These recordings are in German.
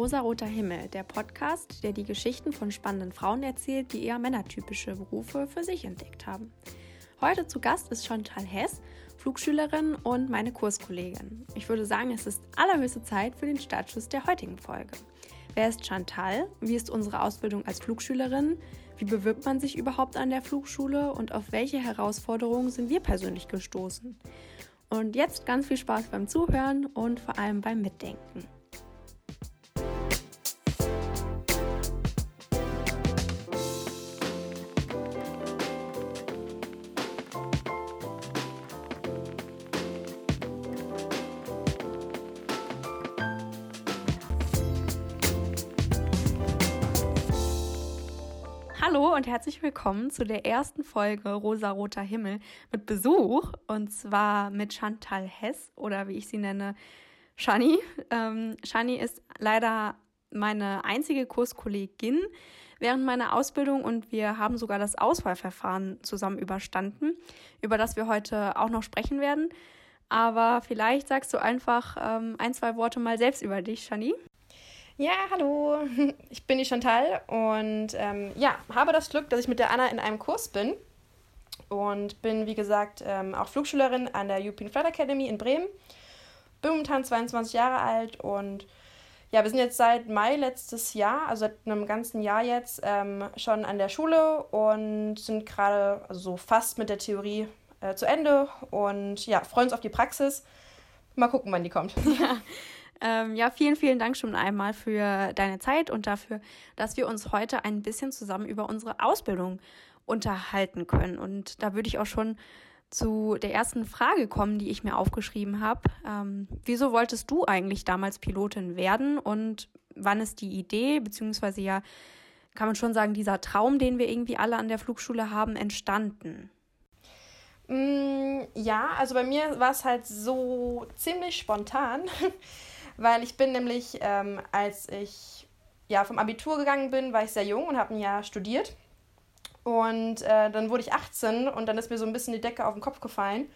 Rosaroter Himmel, der Podcast, der die Geschichten von spannenden Frauen erzählt, die eher männertypische Berufe für sich entdeckt haben. Heute zu Gast ist Chantal Hess, Flugschülerin und meine Kurskollegin. Ich würde sagen, es ist allerhöchste Zeit für den Startschuss der heutigen Folge. Wer ist Chantal? Wie ist unsere Ausbildung als Flugschülerin? Wie bewirbt man sich überhaupt an der Flugschule und auf welche Herausforderungen sind wir persönlich gestoßen? Und jetzt ganz viel Spaß beim Zuhören und vor allem beim Mitdenken. Und herzlich willkommen zu der ersten Folge Rosa-Roter Himmel mit Besuch und zwar mit Chantal Hess oder wie ich sie nenne, Shani. Ähm, Shani ist leider meine einzige Kurskollegin während meiner Ausbildung und wir haben sogar das Auswahlverfahren zusammen überstanden, über das wir heute auch noch sprechen werden. Aber vielleicht sagst du einfach ähm, ein, zwei Worte mal selbst über dich, Shani. Ja, hallo, ich bin die Chantal und ähm, ja, habe das Glück, dass ich mit der Anna in einem Kurs bin und bin, wie gesagt, ähm, auch Flugschülerin an der European Flight Academy in Bremen. Bin momentan 22 Jahre alt und ja, wir sind jetzt seit Mai letztes Jahr, also seit einem ganzen Jahr jetzt, ähm, schon an der Schule und sind gerade also so fast mit der Theorie äh, zu Ende und ja, freuen uns auf die Praxis. Mal gucken, wann die kommt. Ja. Ähm, ja, vielen, vielen Dank schon einmal für deine Zeit und dafür, dass wir uns heute ein bisschen zusammen über unsere Ausbildung unterhalten können. Und da würde ich auch schon zu der ersten Frage kommen, die ich mir aufgeschrieben habe. Ähm, wieso wolltest du eigentlich damals Pilotin werden und wann ist die Idee, beziehungsweise ja, kann man schon sagen, dieser Traum, den wir irgendwie alle an der Flugschule haben, entstanden? Mm, ja, also bei mir war es halt so ziemlich spontan. weil ich bin nämlich, ähm, als ich ja, vom Abitur gegangen bin, war ich sehr jung und habe ein Jahr studiert. Und äh, dann wurde ich 18 und dann ist mir so ein bisschen die Decke auf den Kopf gefallen.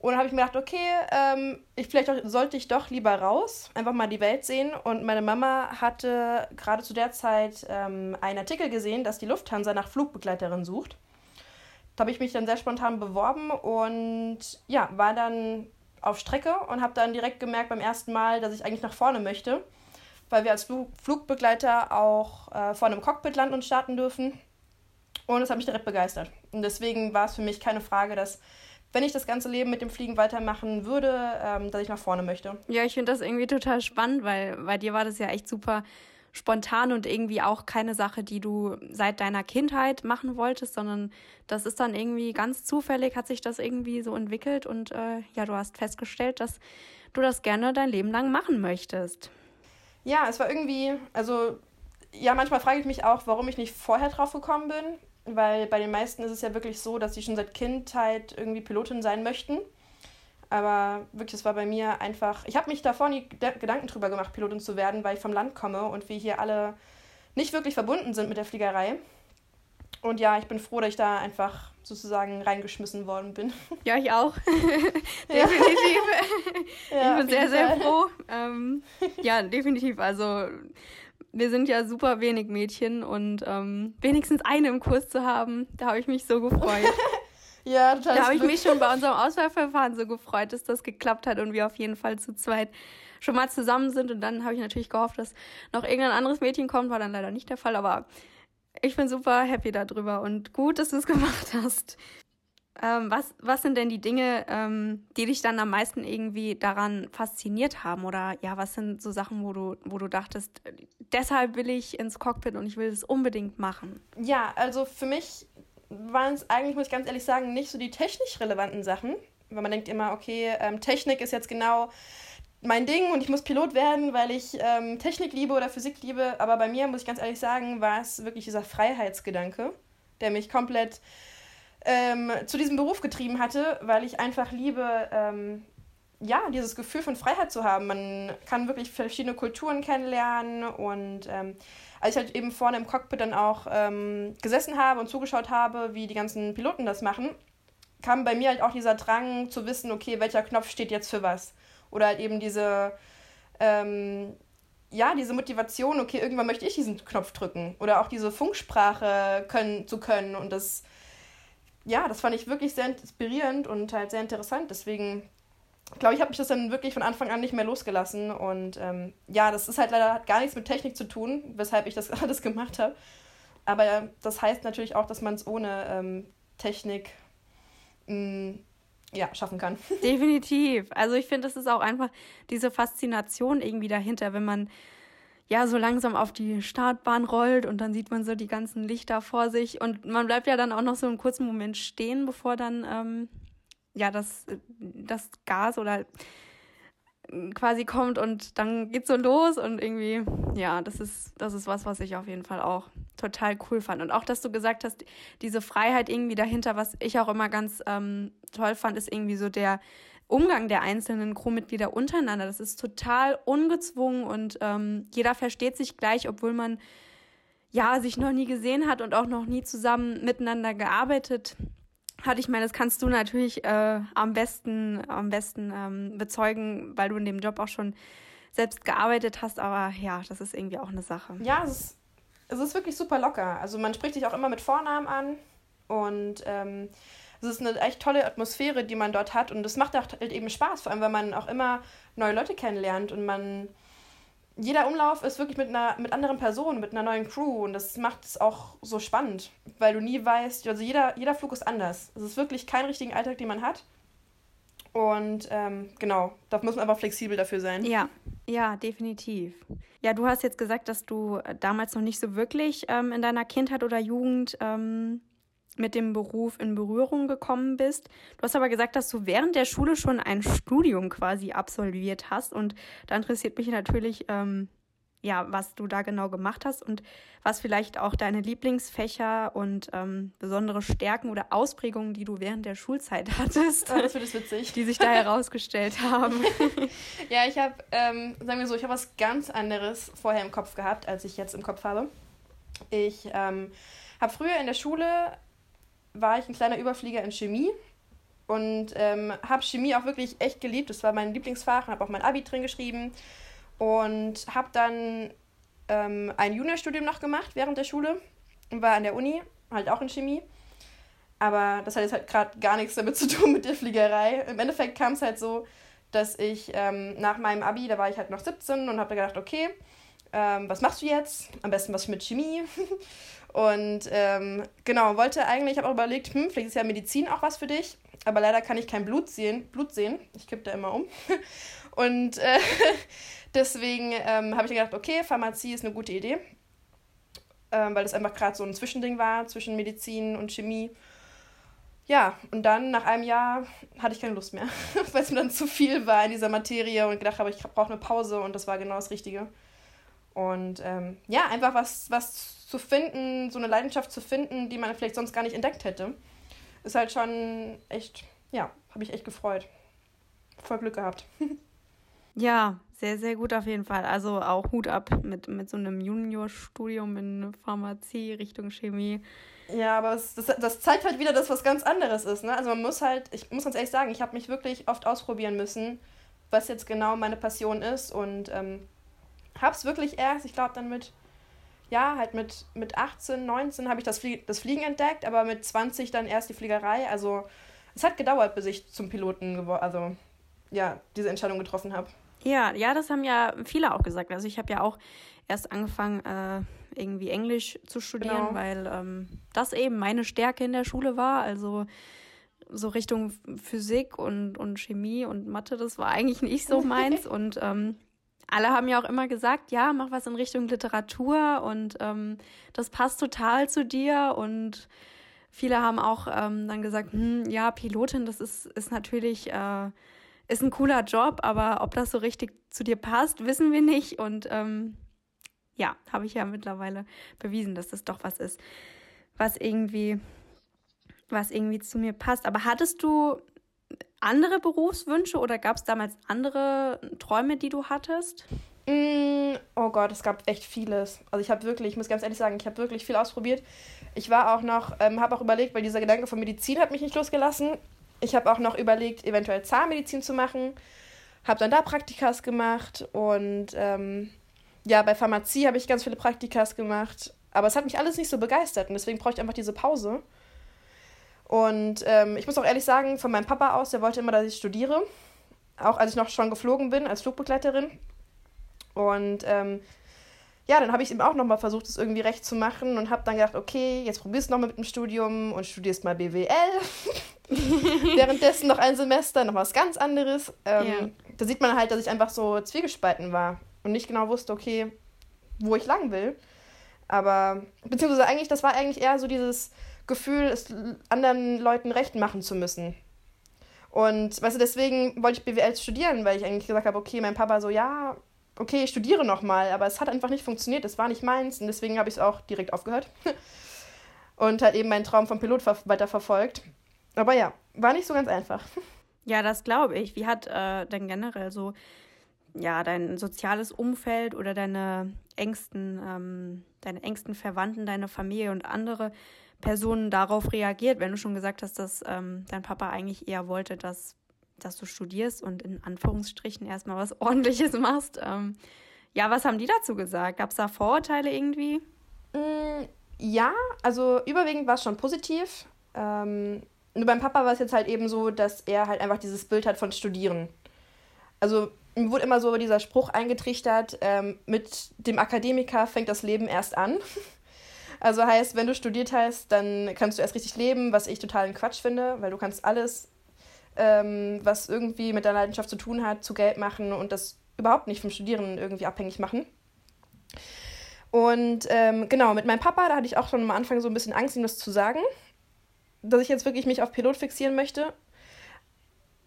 Und dann habe ich mir gedacht, okay, ähm, ich, vielleicht auch, sollte ich doch lieber raus, einfach mal die Welt sehen. Und meine Mama hatte gerade zu der Zeit ähm, einen Artikel gesehen, dass die Lufthansa nach Flugbegleiterin sucht. Da habe ich mich dann sehr spontan beworben und ja, war dann auf Strecke und habe dann direkt gemerkt beim ersten Mal, dass ich eigentlich nach vorne möchte, weil wir als Flug Flugbegleiter auch äh, vor einem Cockpit landen und starten dürfen. Und das hat mich direkt begeistert. Und deswegen war es für mich keine Frage, dass wenn ich das ganze Leben mit dem Fliegen weitermachen würde, ähm, dass ich nach vorne möchte. Ja, ich finde das irgendwie total spannend, weil bei dir war das ja echt super spontan und irgendwie auch keine Sache, die du seit deiner Kindheit machen wolltest, sondern das ist dann irgendwie ganz zufällig, hat sich das irgendwie so entwickelt und äh, ja, du hast festgestellt, dass du das gerne dein Leben lang machen möchtest. Ja, es war irgendwie, also ja, manchmal frage ich mich auch, warum ich nicht vorher drauf gekommen bin, weil bei den meisten ist es ja wirklich so, dass sie schon seit Kindheit irgendwie Pilotin sein möchten. Aber wirklich, das war bei mir einfach. Ich habe mich davor nie Gedanken drüber gemacht, Pilotin zu werden, weil ich vom Land komme und wir hier alle nicht wirklich verbunden sind mit der Fliegerei. Und ja, ich bin froh, dass ich da einfach sozusagen reingeschmissen worden bin. Ja, ich auch. definitiv. Ja, ich bin sehr, sehr froh. Ähm, ja, definitiv. Also wir sind ja super wenig Mädchen und ähm, wenigstens eine im Kurs zu haben, da habe ich mich so gefreut. Ja, total. Da habe ich mich schon bei unserem Auswahlverfahren so gefreut, dass das geklappt hat und wir auf jeden Fall zu zweit schon mal zusammen sind. Und dann habe ich natürlich gehofft, dass noch irgendein anderes Mädchen kommt. War dann leider nicht der Fall, aber ich bin super happy darüber und gut, dass du es gemacht hast. Ähm, was, was sind denn die Dinge, ähm, die dich dann am meisten irgendwie daran fasziniert haben? Oder ja, was sind so Sachen, wo du, wo du dachtest, deshalb will ich ins Cockpit und ich will es unbedingt machen? Ja, also für mich waren es eigentlich, muss ich ganz ehrlich sagen, nicht so die technisch relevanten Sachen. Weil man denkt immer, okay, ähm, Technik ist jetzt genau mein Ding und ich muss Pilot werden, weil ich ähm, Technik liebe oder Physik liebe. Aber bei mir, muss ich ganz ehrlich sagen, war es wirklich dieser Freiheitsgedanke, der mich komplett ähm, zu diesem Beruf getrieben hatte, weil ich einfach liebe, ähm, ja, dieses Gefühl von Freiheit zu haben. Man kann wirklich verschiedene Kulturen kennenlernen und ähm, als ich halt eben vorne im Cockpit dann auch ähm, gesessen habe und zugeschaut habe, wie die ganzen Piloten das machen, kam bei mir halt auch dieser Drang zu wissen, okay, welcher Knopf steht jetzt für was. Oder halt eben diese, ähm, ja, diese Motivation, okay, irgendwann möchte ich diesen Knopf drücken. Oder auch diese Funksprache können, zu können. Und das, ja, das fand ich wirklich sehr inspirierend und halt sehr interessant. Deswegen glaube ich, habe mich das dann wirklich von Anfang an nicht mehr losgelassen. Und ähm, ja, das ist halt leider hat gar nichts mit Technik zu tun, weshalb ich das alles gemacht habe. Aber das heißt natürlich auch, dass man es ohne ähm, Technik mh, mm, ja, schaffen kann. Definitiv. Also ich finde, es ist auch einfach diese Faszination irgendwie dahinter, wenn man ja so langsam auf die Startbahn rollt und dann sieht man so die ganzen Lichter vor sich und man bleibt ja dann auch noch so einen kurzen Moment stehen, bevor dann ähm, ja das, das Gas oder quasi kommt und dann geht's so los und irgendwie, ja, das ist, das ist was, was ich auf jeden Fall auch total cool fand. Und auch, dass du gesagt hast, diese Freiheit irgendwie dahinter, was ich auch immer ganz ähm, toll fand, ist irgendwie so der Umgang der einzelnen Crewmitglieder untereinander. Das ist total ungezwungen und ähm, jeder versteht sich gleich, obwohl man ja sich noch nie gesehen hat und auch noch nie zusammen miteinander gearbeitet hat. Ich meine, das kannst du natürlich äh, am besten, am besten ähm, bezeugen, weil du in dem Job auch schon selbst gearbeitet hast. Aber ja, das ist irgendwie auch eine Sache. Ja, es ist, es ist wirklich super locker. Also man spricht dich auch immer mit Vornamen an und ähm, es ist eine echt tolle Atmosphäre, die man dort hat und es macht auch halt eben Spaß, vor allem weil man auch immer neue Leute kennenlernt und man jeder Umlauf ist wirklich mit einer mit anderen Personen, mit einer neuen Crew und das macht es auch so spannend, weil du nie weißt, also jeder, jeder Flug ist anders. Es ist wirklich kein richtigen Alltag, den man hat. Und ähm, genau, da muss man aber flexibel dafür sein. Ja, ja, definitiv. Ja, du hast jetzt gesagt, dass du damals noch nicht so wirklich ähm, in deiner Kindheit oder Jugend ähm, mit dem Beruf in Berührung gekommen bist. Du hast aber gesagt, dass du während der Schule schon ein Studium quasi absolviert hast. Und da interessiert mich natürlich, ähm, ja, was du da genau gemacht hast und was vielleicht auch deine Lieblingsfächer und ähm, besondere Stärken oder Ausprägungen, die du während der Schulzeit hattest. Oh, das es witzig. Die sich da herausgestellt haben. ja, ich habe, ähm, sagen wir so, ich habe was ganz anderes vorher im Kopf gehabt, als ich jetzt im Kopf habe. Ich ähm, habe früher in der Schule war ich ein kleiner Überflieger in Chemie und ähm, habe Chemie auch wirklich echt geliebt. Das war mein Lieblingsfach, habe auch mein Abi drin geschrieben und habe dann ähm, ein Juniorstudium noch gemacht während der Schule und war an der Uni, halt auch in Chemie. Aber das hat jetzt halt gerade gar nichts damit zu tun mit der Fliegerei. Im Endeffekt kam es halt so, dass ich ähm, nach meinem Abi, da war ich halt noch 17 und habe gedacht, okay, ähm, was machst du jetzt? Am besten was mit Chemie. Und ähm, genau, wollte eigentlich, ich habe auch überlegt, hm, vielleicht ist ja Medizin auch was für dich. Aber leider kann ich kein Blut sehen. Blut sehen. Ich kippe da immer um. Und äh, deswegen ähm, habe ich gedacht, okay, Pharmazie ist eine gute Idee. Ähm, weil das einfach gerade so ein Zwischending war zwischen Medizin und Chemie. Ja, und dann nach einem Jahr hatte ich keine Lust mehr, weil es mir dann zu viel war in dieser Materie und gedacht habe, ich brauche eine Pause und das war genau das Richtige. Und ähm, ja, einfach was, was zu finden, so eine Leidenschaft zu finden, die man vielleicht sonst gar nicht entdeckt hätte, ist halt schon echt, ja, habe ich echt gefreut. Voll Glück gehabt. ja, sehr, sehr gut auf jeden Fall. Also auch Hut ab mit, mit so einem Juniorstudium in Pharmazie Richtung Chemie. Ja, aber es, das, das zeigt halt wieder, dass was ganz anderes ist. Ne? Also man muss halt, ich muss ganz ehrlich sagen, ich habe mich wirklich oft ausprobieren müssen, was jetzt genau meine Passion ist und ähm, habe es wirklich erst, ich glaube dann mit ja, halt mit, mit 18, 19 habe ich das, Flie das Fliegen entdeckt, aber mit 20 dann erst die Fliegerei. Also es hat gedauert, bis ich zum Piloten, also ja, diese Entscheidung getroffen habe. Ja, ja, das haben ja viele auch gesagt. Also ich habe ja auch erst angefangen, äh, irgendwie Englisch zu studieren, genau. weil ähm, das eben meine Stärke in der Schule war. Also so Richtung Physik und, und Chemie und Mathe, das war eigentlich nicht so meins. und ähm, alle haben ja auch immer gesagt, ja, mach was in Richtung Literatur und ähm, das passt total zu dir. Und viele haben auch ähm, dann gesagt, hm, ja, Pilotin, das ist, ist natürlich äh, ist ein cooler Job, aber ob das so richtig zu dir passt, wissen wir nicht. Und ähm, ja, habe ich ja mittlerweile bewiesen, dass das doch was ist, was irgendwie, was irgendwie zu mir passt. Aber hattest du andere Berufswünsche oder gab es damals andere Träume, die du hattest? Mm, oh Gott, es gab echt vieles. Also ich habe wirklich, ich muss ganz ehrlich sagen, ich habe wirklich viel ausprobiert. Ich war auch noch, ähm, habe auch überlegt, weil dieser Gedanke von Medizin hat mich nicht losgelassen. Ich habe auch noch überlegt, eventuell Zahnmedizin zu machen. Habe dann da Praktikas gemacht und ähm, ja, bei Pharmazie habe ich ganz viele Praktikas gemacht. Aber es hat mich alles nicht so begeistert und deswegen brauche ich einfach diese Pause. Und ähm, ich muss auch ehrlich sagen, von meinem Papa aus, der wollte immer, dass ich studiere. Auch als ich noch schon geflogen bin, als Flugbegleiterin. Und ähm, ja, dann habe ich ihm auch nochmal versucht, es irgendwie recht zu machen und habe dann gedacht, okay, jetzt probierst du nochmal mit dem Studium und studierst mal BWL. Währenddessen noch ein Semester, noch was ganz anderes. Ähm, ja. Da sieht man halt, dass ich einfach so zwiegespalten war und nicht genau wusste, okay, wo ich lang will. Aber, beziehungsweise eigentlich, das war eigentlich eher so dieses Gefühl, es anderen Leuten recht machen zu müssen. Und, weißt du, deswegen wollte ich BWL studieren, weil ich eigentlich gesagt habe, okay, mein Papa so, ja, okay, ich studiere nochmal, aber es hat einfach nicht funktioniert, es war nicht meins und deswegen habe ich es auch direkt aufgehört. und halt eben meinen Traum vom Pilot weiter verfolgt. Aber ja, war nicht so ganz einfach. Ja, das glaube ich. Wie hat äh, denn generell so ja dein soziales Umfeld oder deine engsten, ähm, deine engsten Verwandten, deine Familie und andere Personen darauf reagiert, wenn du schon gesagt hast, dass ähm, dein Papa eigentlich eher wollte, dass dass du studierst und in Anführungsstrichen erstmal was Ordentliches machst. Ähm, ja, was haben die dazu gesagt? Gab es da Vorurteile irgendwie? Mm, ja, also überwiegend war es schon positiv. Ähm, nur beim Papa war es jetzt halt eben so, dass er halt einfach dieses Bild hat von Studieren. Also mir wurde immer so dieser Spruch eingetrichtert, ähm, mit dem Akademiker fängt das Leben erst an. Also heißt, wenn du studiert hast, dann kannst du erst richtig leben, was ich totalen Quatsch finde, weil du kannst alles ähm, was irgendwie mit deiner Leidenschaft zu tun hat, zu Geld machen und das überhaupt nicht vom Studieren irgendwie abhängig machen. Und ähm, genau, mit meinem Papa, da hatte ich auch schon am Anfang so ein bisschen Angst, ihm das zu sagen, dass ich jetzt wirklich mich auf Pilot fixieren möchte.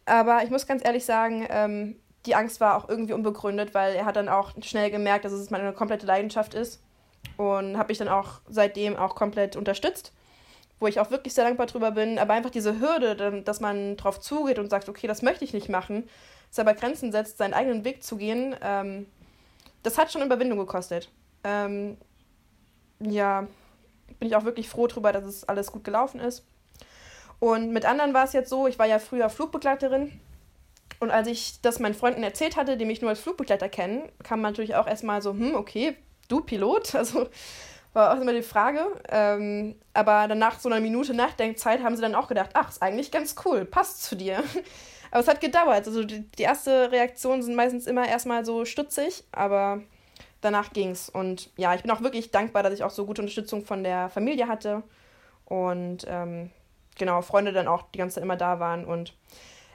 Aber ich muss ganz ehrlich sagen, ähm, die Angst war auch irgendwie unbegründet, weil er hat dann auch schnell gemerkt, dass es meine komplette Leidenschaft ist und habe mich dann auch seitdem auch komplett unterstützt wo ich auch wirklich sehr dankbar drüber bin, aber einfach diese Hürde, dass man drauf zugeht und sagt, okay, das möchte ich nicht machen, selber Grenzen setzt, seinen eigenen Weg zu gehen, ähm, das hat schon Überwindung gekostet. Ähm, ja, bin ich auch wirklich froh drüber, dass es alles gut gelaufen ist. Und mit anderen war es jetzt so, ich war ja früher Flugbegleiterin. Und als ich das meinen Freunden erzählt hatte, die mich nur als Flugbegleiter kennen, kam man natürlich auch erstmal so, hm, okay, du Pilot? Also war auch immer die Frage. Ähm, aber dann nach so einer Minute Nachdenkzeit haben sie dann auch gedacht, ach, ist eigentlich ganz cool, passt zu dir. aber es hat gedauert. Also die, die erste Reaktion sind meistens immer erstmal so stutzig, aber danach ging's. Und ja, ich bin auch wirklich dankbar, dass ich auch so gute Unterstützung von der Familie hatte. Und ähm, genau, Freunde dann auch die ganze Zeit immer da waren. Und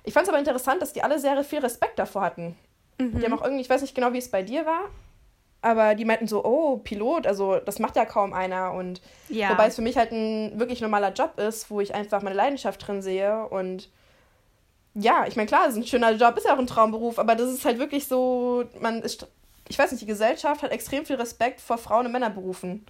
ich fand es aber interessant, dass die alle sehr viel Respekt davor hatten. Mhm. Die haben auch irgendwie, ich weiß nicht genau, wie es bei dir war, aber die meinten so, oh, Pilot, also das macht ja kaum einer. Und ja. wobei es für mich halt ein wirklich normaler Job ist, wo ich einfach meine Leidenschaft drin sehe. Und ja, ich meine, klar, es ist ein schöner Job, ist ja auch ein Traumberuf, aber das ist halt wirklich so, man ist, ich weiß nicht, die Gesellschaft hat extrem viel Respekt vor Frauen- und Männerberufen.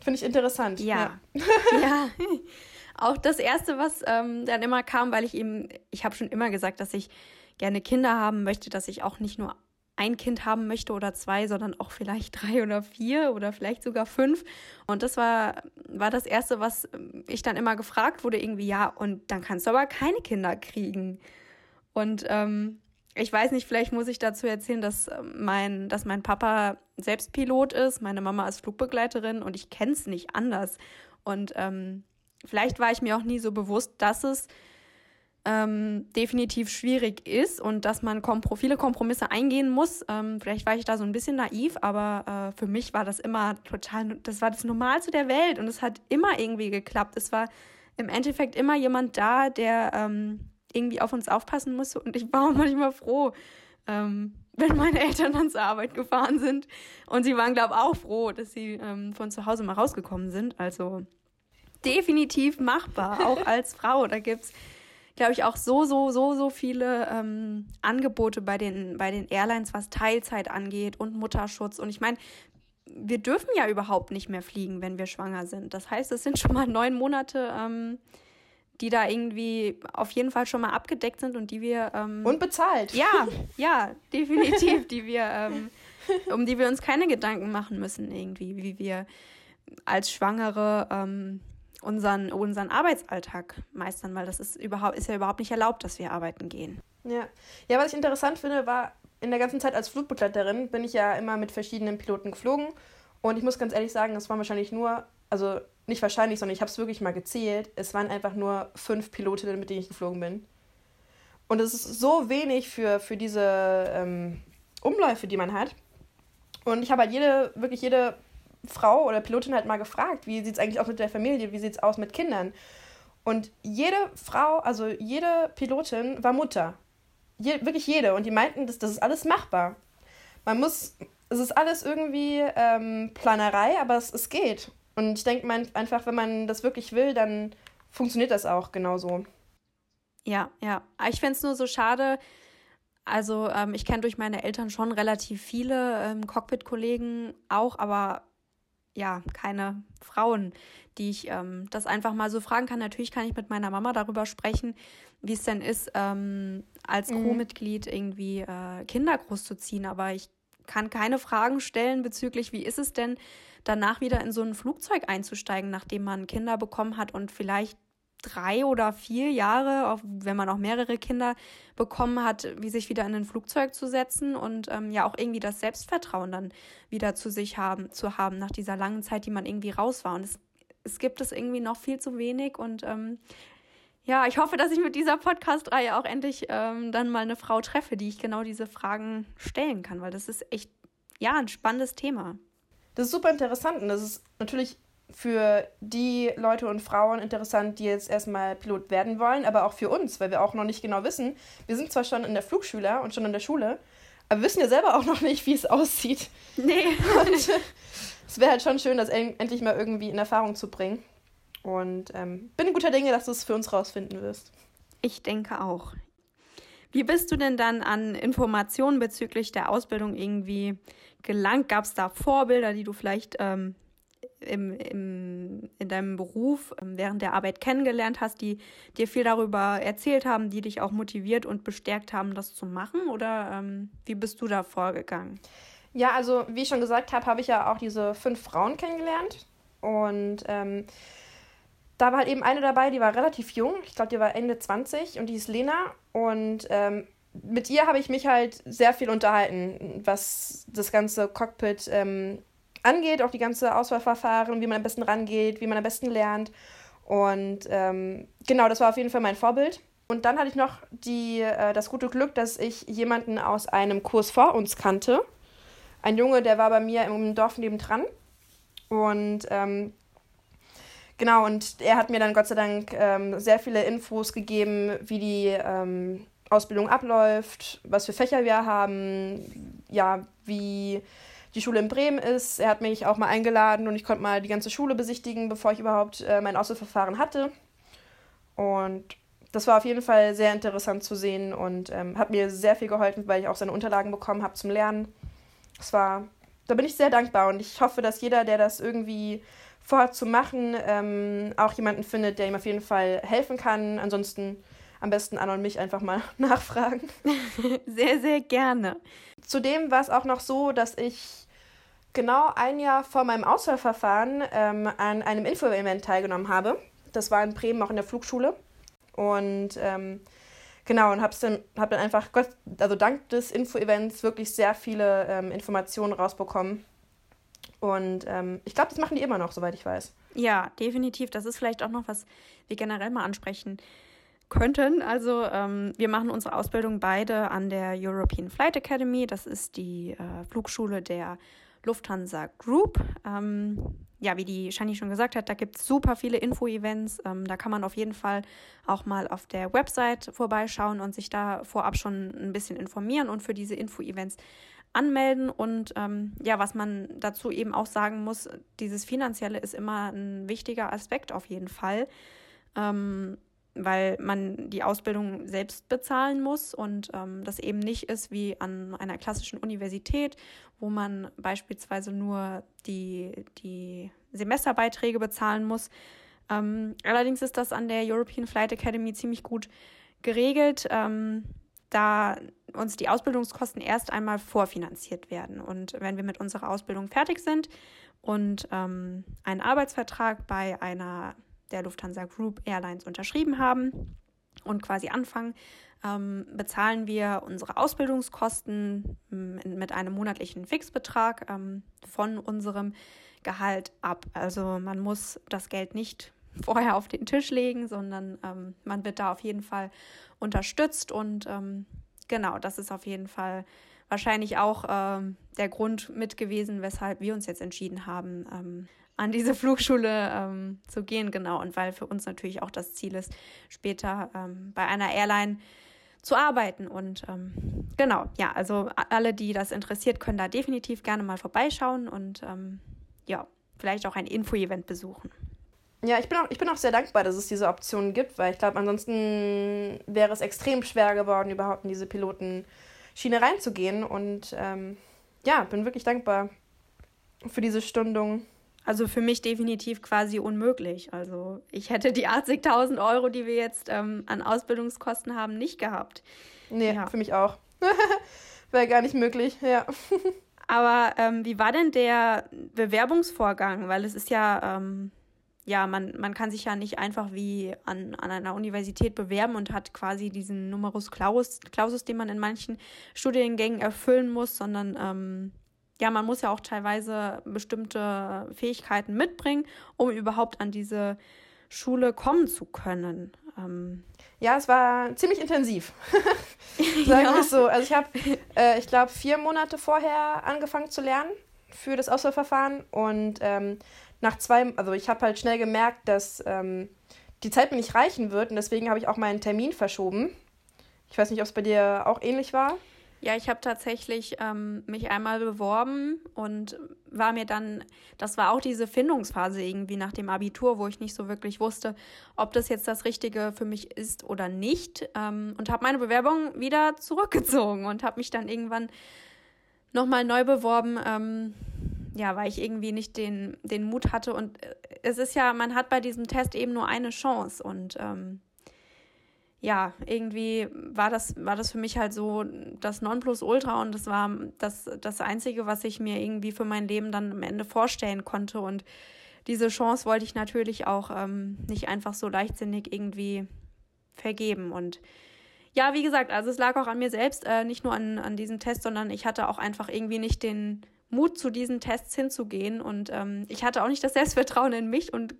Finde ich interessant. Ja. Ja. ja. Auch das Erste, was ähm, dann immer kam, weil ich eben, ich habe schon immer gesagt, dass ich gerne Kinder haben möchte, dass ich auch nicht nur ein Kind haben möchte oder zwei, sondern auch vielleicht drei oder vier oder vielleicht sogar fünf. Und das war, war das Erste, was ich dann immer gefragt wurde, irgendwie, ja, und dann kannst du aber keine Kinder kriegen. Und ähm, ich weiß nicht, vielleicht muss ich dazu erzählen, dass mein, dass mein Papa selbst Pilot ist, meine Mama ist Flugbegleiterin und ich kenne es nicht anders. Und ähm, vielleicht war ich mir auch nie so bewusst, dass es ähm, definitiv schwierig ist und dass man kompro viele Kompromisse eingehen muss. Ähm, vielleicht war ich da so ein bisschen naiv, aber äh, für mich war das immer total, das war das Normalste der Welt und es hat immer irgendwie geklappt. Es war im Endeffekt immer jemand da, der ähm, irgendwie auf uns aufpassen musste und ich war auch manchmal froh, ähm, wenn meine Eltern dann zur Arbeit gefahren sind und sie waren, glaube ich, auch froh, dass sie ähm, von zu Hause mal rausgekommen sind. Also definitiv machbar, auch als Frau. Da gibt es glaube ich, auch so, so, so, so viele ähm, Angebote bei den, bei den Airlines, was Teilzeit angeht und Mutterschutz. Und ich meine, wir dürfen ja überhaupt nicht mehr fliegen, wenn wir schwanger sind. Das heißt, es sind schon mal neun Monate, ähm, die da irgendwie auf jeden Fall schon mal abgedeckt sind und die wir. Ähm, und bezahlt. Ja, ja, definitiv, die wir, ähm, um die wir uns keine Gedanken machen müssen, irgendwie, wie wir als Schwangere ähm, unseren, unseren Arbeitsalltag meistern, weil das ist überhaupt, ist ja überhaupt nicht erlaubt, dass wir arbeiten gehen. Ja. Ja, was ich interessant finde, war in der ganzen Zeit als Flugbegleiterin bin ich ja immer mit verschiedenen Piloten geflogen. Und ich muss ganz ehrlich sagen, es waren wahrscheinlich nur, also nicht wahrscheinlich, sondern ich habe es wirklich mal gezählt. Es waren einfach nur fünf Pilotinnen, mit denen ich geflogen bin. Und es ist so wenig für, für diese ähm, Umläufe, die man hat. Und ich habe halt jede, wirklich jede Frau oder Pilotin halt mal gefragt, wie sieht es eigentlich aus mit der Familie, wie sieht es aus mit Kindern. Und jede Frau, also jede Pilotin war Mutter. Je, wirklich jede. Und die meinten, das, das ist alles machbar. Man muss, es ist alles irgendwie ähm, Planerei, aber es, es geht. Und ich denke einfach, wenn man das wirklich will, dann funktioniert das auch genauso. Ja, ja. Ich finde es nur so schade. Also, ähm, ich kenne durch meine Eltern schon relativ viele ähm, Cockpit-Kollegen auch, aber ja, keine Frauen, die ich ähm, das einfach mal so fragen kann. Natürlich kann ich mit meiner Mama darüber sprechen, wie es denn ist, ähm, als mhm. Crewmitglied irgendwie äh, Kinder großzuziehen. Aber ich kann keine Fragen stellen bezüglich, wie ist es denn, danach wieder in so ein Flugzeug einzusteigen, nachdem man Kinder bekommen hat und vielleicht drei oder vier Jahre, auch wenn man auch mehrere Kinder bekommen hat, wie sich wieder in ein Flugzeug zu setzen und ähm, ja auch irgendwie das Selbstvertrauen dann wieder zu sich haben, zu haben nach dieser langen Zeit, die man irgendwie raus war. Und es, es gibt es irgendwie noch viel zu wenig und ähm, ja, ich hoffe, dass ich mit dieser Podcast-Reihe auch endlich ähm, dann mal eine Frau treffe, die ich genau diese Fragen stellen kann, weil das ist echt, ja, ein spannendes Thema. Das ist super interessant und das ist natürlich für die Leute und Frauen interessant, die jetzt erstmal Pilot werden wollen, aber auch für uns, weil wir auch noch nicht genau wissen. Wir sind zwar schon in der Flugschule und schon in der Schule, aber wir wissen ja selber auch noch nicht, wie es aussieht. Nee. Und es wäre halt schon schön, das endlich mal irgendwie in Erfahrung zu bringen. Und ähm, bin guter Dinge, dass du es für uns rausfinden wirst. Ich denke auch. Wie bist du denn dann an Informationen bezüglich der Ausbildung irgendwie gelangt? Gab es da Vorbilder, die du vielleicht ähm, im, im, in deinem Beruf ähm, während der Arbeit kennengelernt hast, die dir viel darüber erzählt haben, die dich auch motiviert und bestärkt haben, das zu machen? Oder ähm, wie bist du da vorgegangen? Ja, also wie ich schon gesagt habe, habe ich ja auch diese fünf Frauen kennengelernt. Und ähm, da war halt eben eine dabei, die war relativ jung. Ich glaube, die war Ende 20 und die ist Lena. Und ähm, mit ihr habe ich mich halt sehr viel unterhalten, was das ganze Cockpit ähm, angeht, auch die ganze Auswahlverfahren, wie man am besten rangeht, wie man am besten lernt. Und ähm, genau, das war auf jeden Fall mein Vorbild. Und dann hatte ich noch die, äh, das gute Glück, dass ich jemanden aus einem Kurs vor uns kannte. Ein Junge, der war bei mir im Dorf nebendran. Und ähm, genau, und er hat mir dann Gott sei Dank ähm, sehr viele Infos gegeben, wie die ähm, Ausbildung abläuft, was für Fächer wir haben, ja, wie die Schule in Bremen ist. Er hat mich auch mal eingeladen und ich konnte mal die ganze Schule besichtigen, bevor ich überhaupt äh, mein Auswahlverfahren hatte. Und das war auf jeden Fall sehr interessant zu sehen und ähm, hat mir sehr viel geholfen, weil ich auch seine Unterlagen bekommen habe zum Lernen. Das war, da bin ich sehr dankbar und ich hoffe, dass jeder, der das irgendwie vorhat zu machen, ähm, auch jemanden findet, der ihm auf jeden Fall helfen kann. Ansonsten am besten Anna und mich einfach mal nachfragen. sehr, sehr gerne. Zudem war es auch noch so, dass ich genau ein Jahr vor meinem Auswahlverfahren ähm, an einem Info-Event teilgenommen habe. Das war in Bremen auch in der Flugschule. Und ähm, genau, und habe dann, hab dann einfach, Gott, also dank des Info-Events, wirklich sehr viele ähm, Informationen rausbekommen. Und ähm, ich glaube, das machen die immer noch, soweit ich weiß. Ja, definitiv. Das ist vielleicht auch noch, was wir generell mal ansprechen könnten. Also ähm, wir machen unsere Ausbildung beide an der European Flight Academy. Das ist die äh, Flugschule der Lufthansa Group. Ähm, ja, wie die Shani schon gesagt hat, da gibt es super viele Info-Events. Ähm, da kann man auf jeden Fall auch mal auf der Website vorbeischauen und sich da vorab schon ein bisschen informieren und für diese Info-Events anmelden. Und ähm, ja, was man dazu eben auch sagen muss, dieses Finanzielle ist immer ein wichtiger Aspekt auf jeden Fall. Ähm, weil man die Ausbildung selbst bezahlen muss und ähm, das eben nicht ist wie an einer klassischen Universität, wo man beispielsweise nur die, die Semesterbeiträge bezahlen muss. Ähm, allerdings ist das an der European Flight Academy ziemlich gut geregelt, ähm, da uns die Ausbildungskosten erst einmal vorfinanziert werden. Und wenn wir mit unserer Ausbildung fertig sind und ähm, einen Arbeitsvertrag bei einer der Lufthansa Group Airlines unterschrieben haben und quasi anfangen, ähm, bezahlen wir unsere Ausbildungskosten mit einem monatlichen Fixbetrag ähm, von unserem Gehalt ab. Also man muss das Geld nicht vorher auf den Tisch legen, sondern ähm, man wird da auf jeden Fall unterstützt und ähm, genau, das ist auf jeden Fall wahrscheinlich auch ähm, der Grund mit gewesen, weshalb wir uns jetzt entschieden haben, ähm, an diese Flugschule ähm, zu gehen, genau. Und weil für uns natürlich auch das Ziel ist, später ähm, bei einer Airline zu arbeiten. Und ähm, genau, ja, also alle, die das interessiert, können da definitiv gerne mal vorbeischauen und ähm, ja, vielleicht auch ein Info-Event besuchen. Ja, ich bin, auch, ich bin auch sehr dankbar, dass es diese Optionen gibt, weil ich glaube, ansonsten wäre es extrem schwer geworden, überhaupt in diese Pilotenschiene reinzugehen. Und ähm, ja, bin wirklich dankbar für diese Stundung. Also für mich definitiv quasi unmöglich. Also ich hätte die 80.000 Euro, die wir jetzt ähm, an Ausbildungskosten haben, nicht gehabt. Nee, ja. für mich auch. Wäre gar nicht möglich, ja. Aber ähm, wie war denn der Bewerbungsvorgang? Weil es ist ja, ähm, ja, man, man kann sich ja nicht einfach wie an, an einer Universität bewerben und hat quasi diesen Numerus Clausus, Clausus den man in manchen Studiengängen erfüllen muss, sondern ähm, ja, man muss ja auch teilweise bestimmte Fähigkeiten mitbringen, um überhaupt an diese Schule kommen zu können. Ähm ja, es war ziemlich intensiv. Sagen wir es so. Also ich habe, äh, ich glaube, vier Monate vorher angefangen zu lernen für das Auswahlverfahren und ähm, nach zwei, also ich habe halt schnell gemerkt, dass ähm, die Zeit mir nicht reichen wird und deswegen habe ich auch meinen Termin verschoben. Ich weiß nicht, ob es bei dir auch ähnlich war. Ja, ich habe tatsächlich ähm, mich einmal beworben und war mir dann, das war auch diese Findungsphase irgendwie nach dem Abitur, wo ich nicht so wirklich wusste, ob das jetzt das Richtige für mich ist oder nicht. Ähm, und habe meine Bewerbung wieder zurückgezogen und habe mich dann irgendwann nochmal neu beworben. Ähm, ja, weil ich irgendwie nicht den, den Mut hatte. Und äh, es ist ja, man hat bei diesem Test eben nur eine Chance. Und ähm, ja, irgendwie war das, war das für mich halt so das Nonplusultra und das war das, das Einzige, was ich mir irgendwie für mein Leben dann am Ende vorstellen konnte. Und diese Chance wollte ich natürlich auch ähm, nicht einfach so leichtsinnig irgendwie vergeben. Und ja, wie gesagt, also es lag auch an mir selbst, äh, nicht nur an, an diesem Test, sondern ich hatte auch einfach irgendwie nicht den Mut, zu diesen Tests hinzugehen. Und ähm, ich hatte auch nicht das Selbstvertrauen in mich und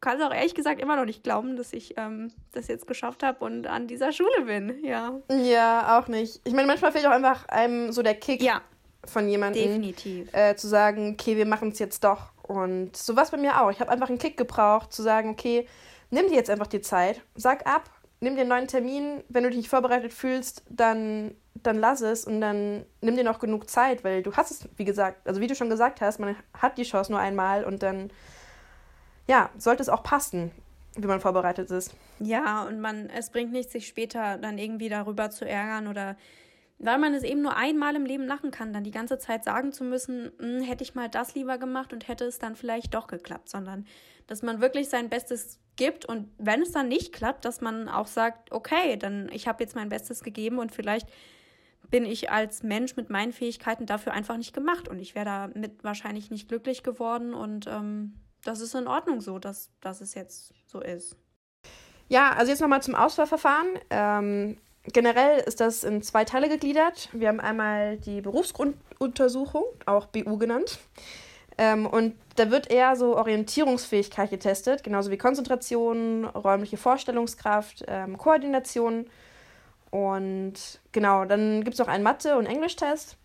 kann es auch ehrlich gesagt immer noch nicht glauben, dass ich ähm, das jetzt geschafft habe und an dieser Schule bin. Ja. Ja, auch nicht. Ich meine, manchmal fehlt auch einfach einem so der Kick ja, von jemandem. Definitiv. Äh, zu sagen, okay, wir machen es jetzt doch. Und so war es bei mir auch. Ich habe einfach einen Kick gebraucht, zu sagen, okay, nimm dir jetzt einfach die Zeit, sag ab, nimm dir einen neuen Termin. Wenn du dich nicht vorbereitet fühlst, dann, dann lass es und dann nimm dir noch genug Zeit, weil du hast es, wie gesagt, also wie du schon gesagt hast, man hat die Chance nur einmal und dann ja, sollte es auch passen, wie man vorbereitet ist. Ja, und man, es bringt nichts, sich später dann irgendwie darüber zu ärgern oder weil man es eben nur einmal im Leben machen kann, dann die ganze Zeit sagen zu müssen, hm, hätte ich mal das lieber gemacht und hätte es dann vielleicht doch geklappt, sondern dass man wirklich sein Bestes gibt und wenn es dann nicht klappt, dass man auch sagt, okay, dann ich habe jetzt mein Bestes gegeben und vielleicht bin ich als Mensch mit meinen Fähigkeiten dafür einfach nicht gemacht und ich wäre damit wahrscheinlich nicht glücklich geworden und ähm, das ist in Ordnung so, dass, dass es jetzt so ist. Ja, also jetzt nochmal zum Auswahlverfahren. Ähm, generell ist das in zwei Teile gegliedert. Wir haben einmal die Berufsgrunduntersuchung, auch BU genannt. Ähm, und da wird eher so Orientierungsfähigkeit getestet, genauso wie Konzentration, räumliche Vorstellungskraft, ähm, Koordination. Und genau, dann gibt es noch einen Mathe- und Englischtest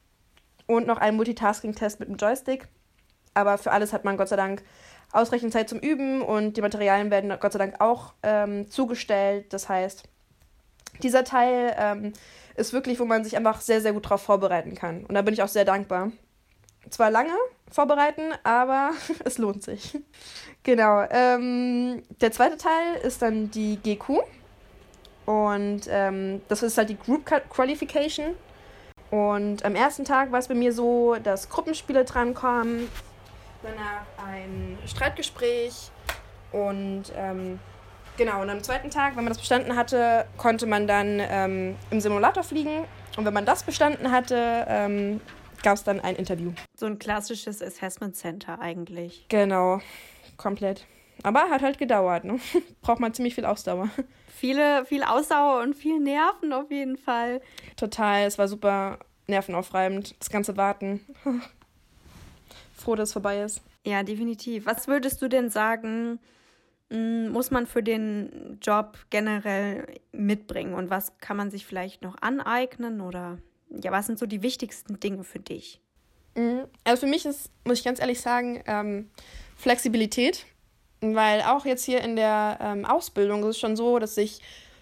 und noch einen Multitasking-Test mit dem Joystick. Aber für alles hat man Gott sei Dank ausreichend Zeit zum Üben und die Materialien werden Gott sei Dank auch ähm, zugestellt. Das heißt, dieser Teil ähm, ist wirklich, wo man sich einfach sehr, sehr gut darauf vorbereiten kann. Und da bin ich auch sehr dankbar. Zwar lange vorbereiten, aber es lohnt sich. genau. Ähm, der zweite Teil ist dann die GQ. Und ähm, das ist halt die Group Qualification. Und am ersten Tag war es bei mir so, dass Gruppenspiele drankommen, danach ein Streitgespräch und ähm, genau, und am zweiten Tag, wenn man das bestanden hatte, konnte man dann ähm, im Simulator fliegen und wenn man das bestanden hatte, ähm, gab es dann ein Interview. So ein klassisches Assessment Center eigentlich. Genau, komplett. Aber hat halt gedauert, ne? Braucht man ziemlich viel Ausdauer. viele, viel Ausdauer und viel Nerven auf jeden Fall. Total, es war super nervenaufreibend, das ganze Warten. Froh, dass es vorbei ist. Ja, definitiv. Was würdest du denn sagen, hm, muss man für den Job generell mitbringen und was kann man sich vielleicht noch aneignen oder ja, was sind so die wichtigsten Dinge für dich? Mhm. Also für mich ist, muss ich ganz ehrlich sagen, ähm, Flexibilität, weil auch jetzt hier in der ähm, Ausbildung ist es schon so, dass sich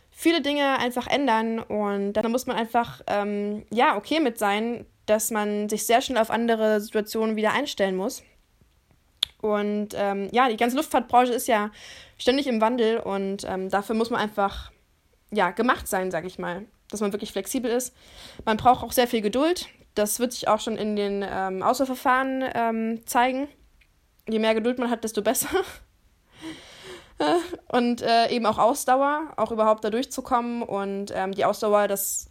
viele Dinge einfach ändern und da muss man einfach ähm, ja okay mit sein, dass man sich sehr schnell auf andere Situationen wieder einstellen muss. Und ähm, ja, die ganze Luftfahrtbranche ist ja ständig im Wandel und ähm, dafür muss man einfach ja gemacht sein, sage ich mal, dass man wirklich flexibel ist. Man braucht auch sehr viel Geduld. Das wird sich auch schon in den ähm, Auswahlverfahren ähm, zeigen. Je mehr Geduld man hat, desto besser. und äh, eben auch Ausdauer, auch überhaupt da durchzukommen. Und ähm, die Ausdauer, das,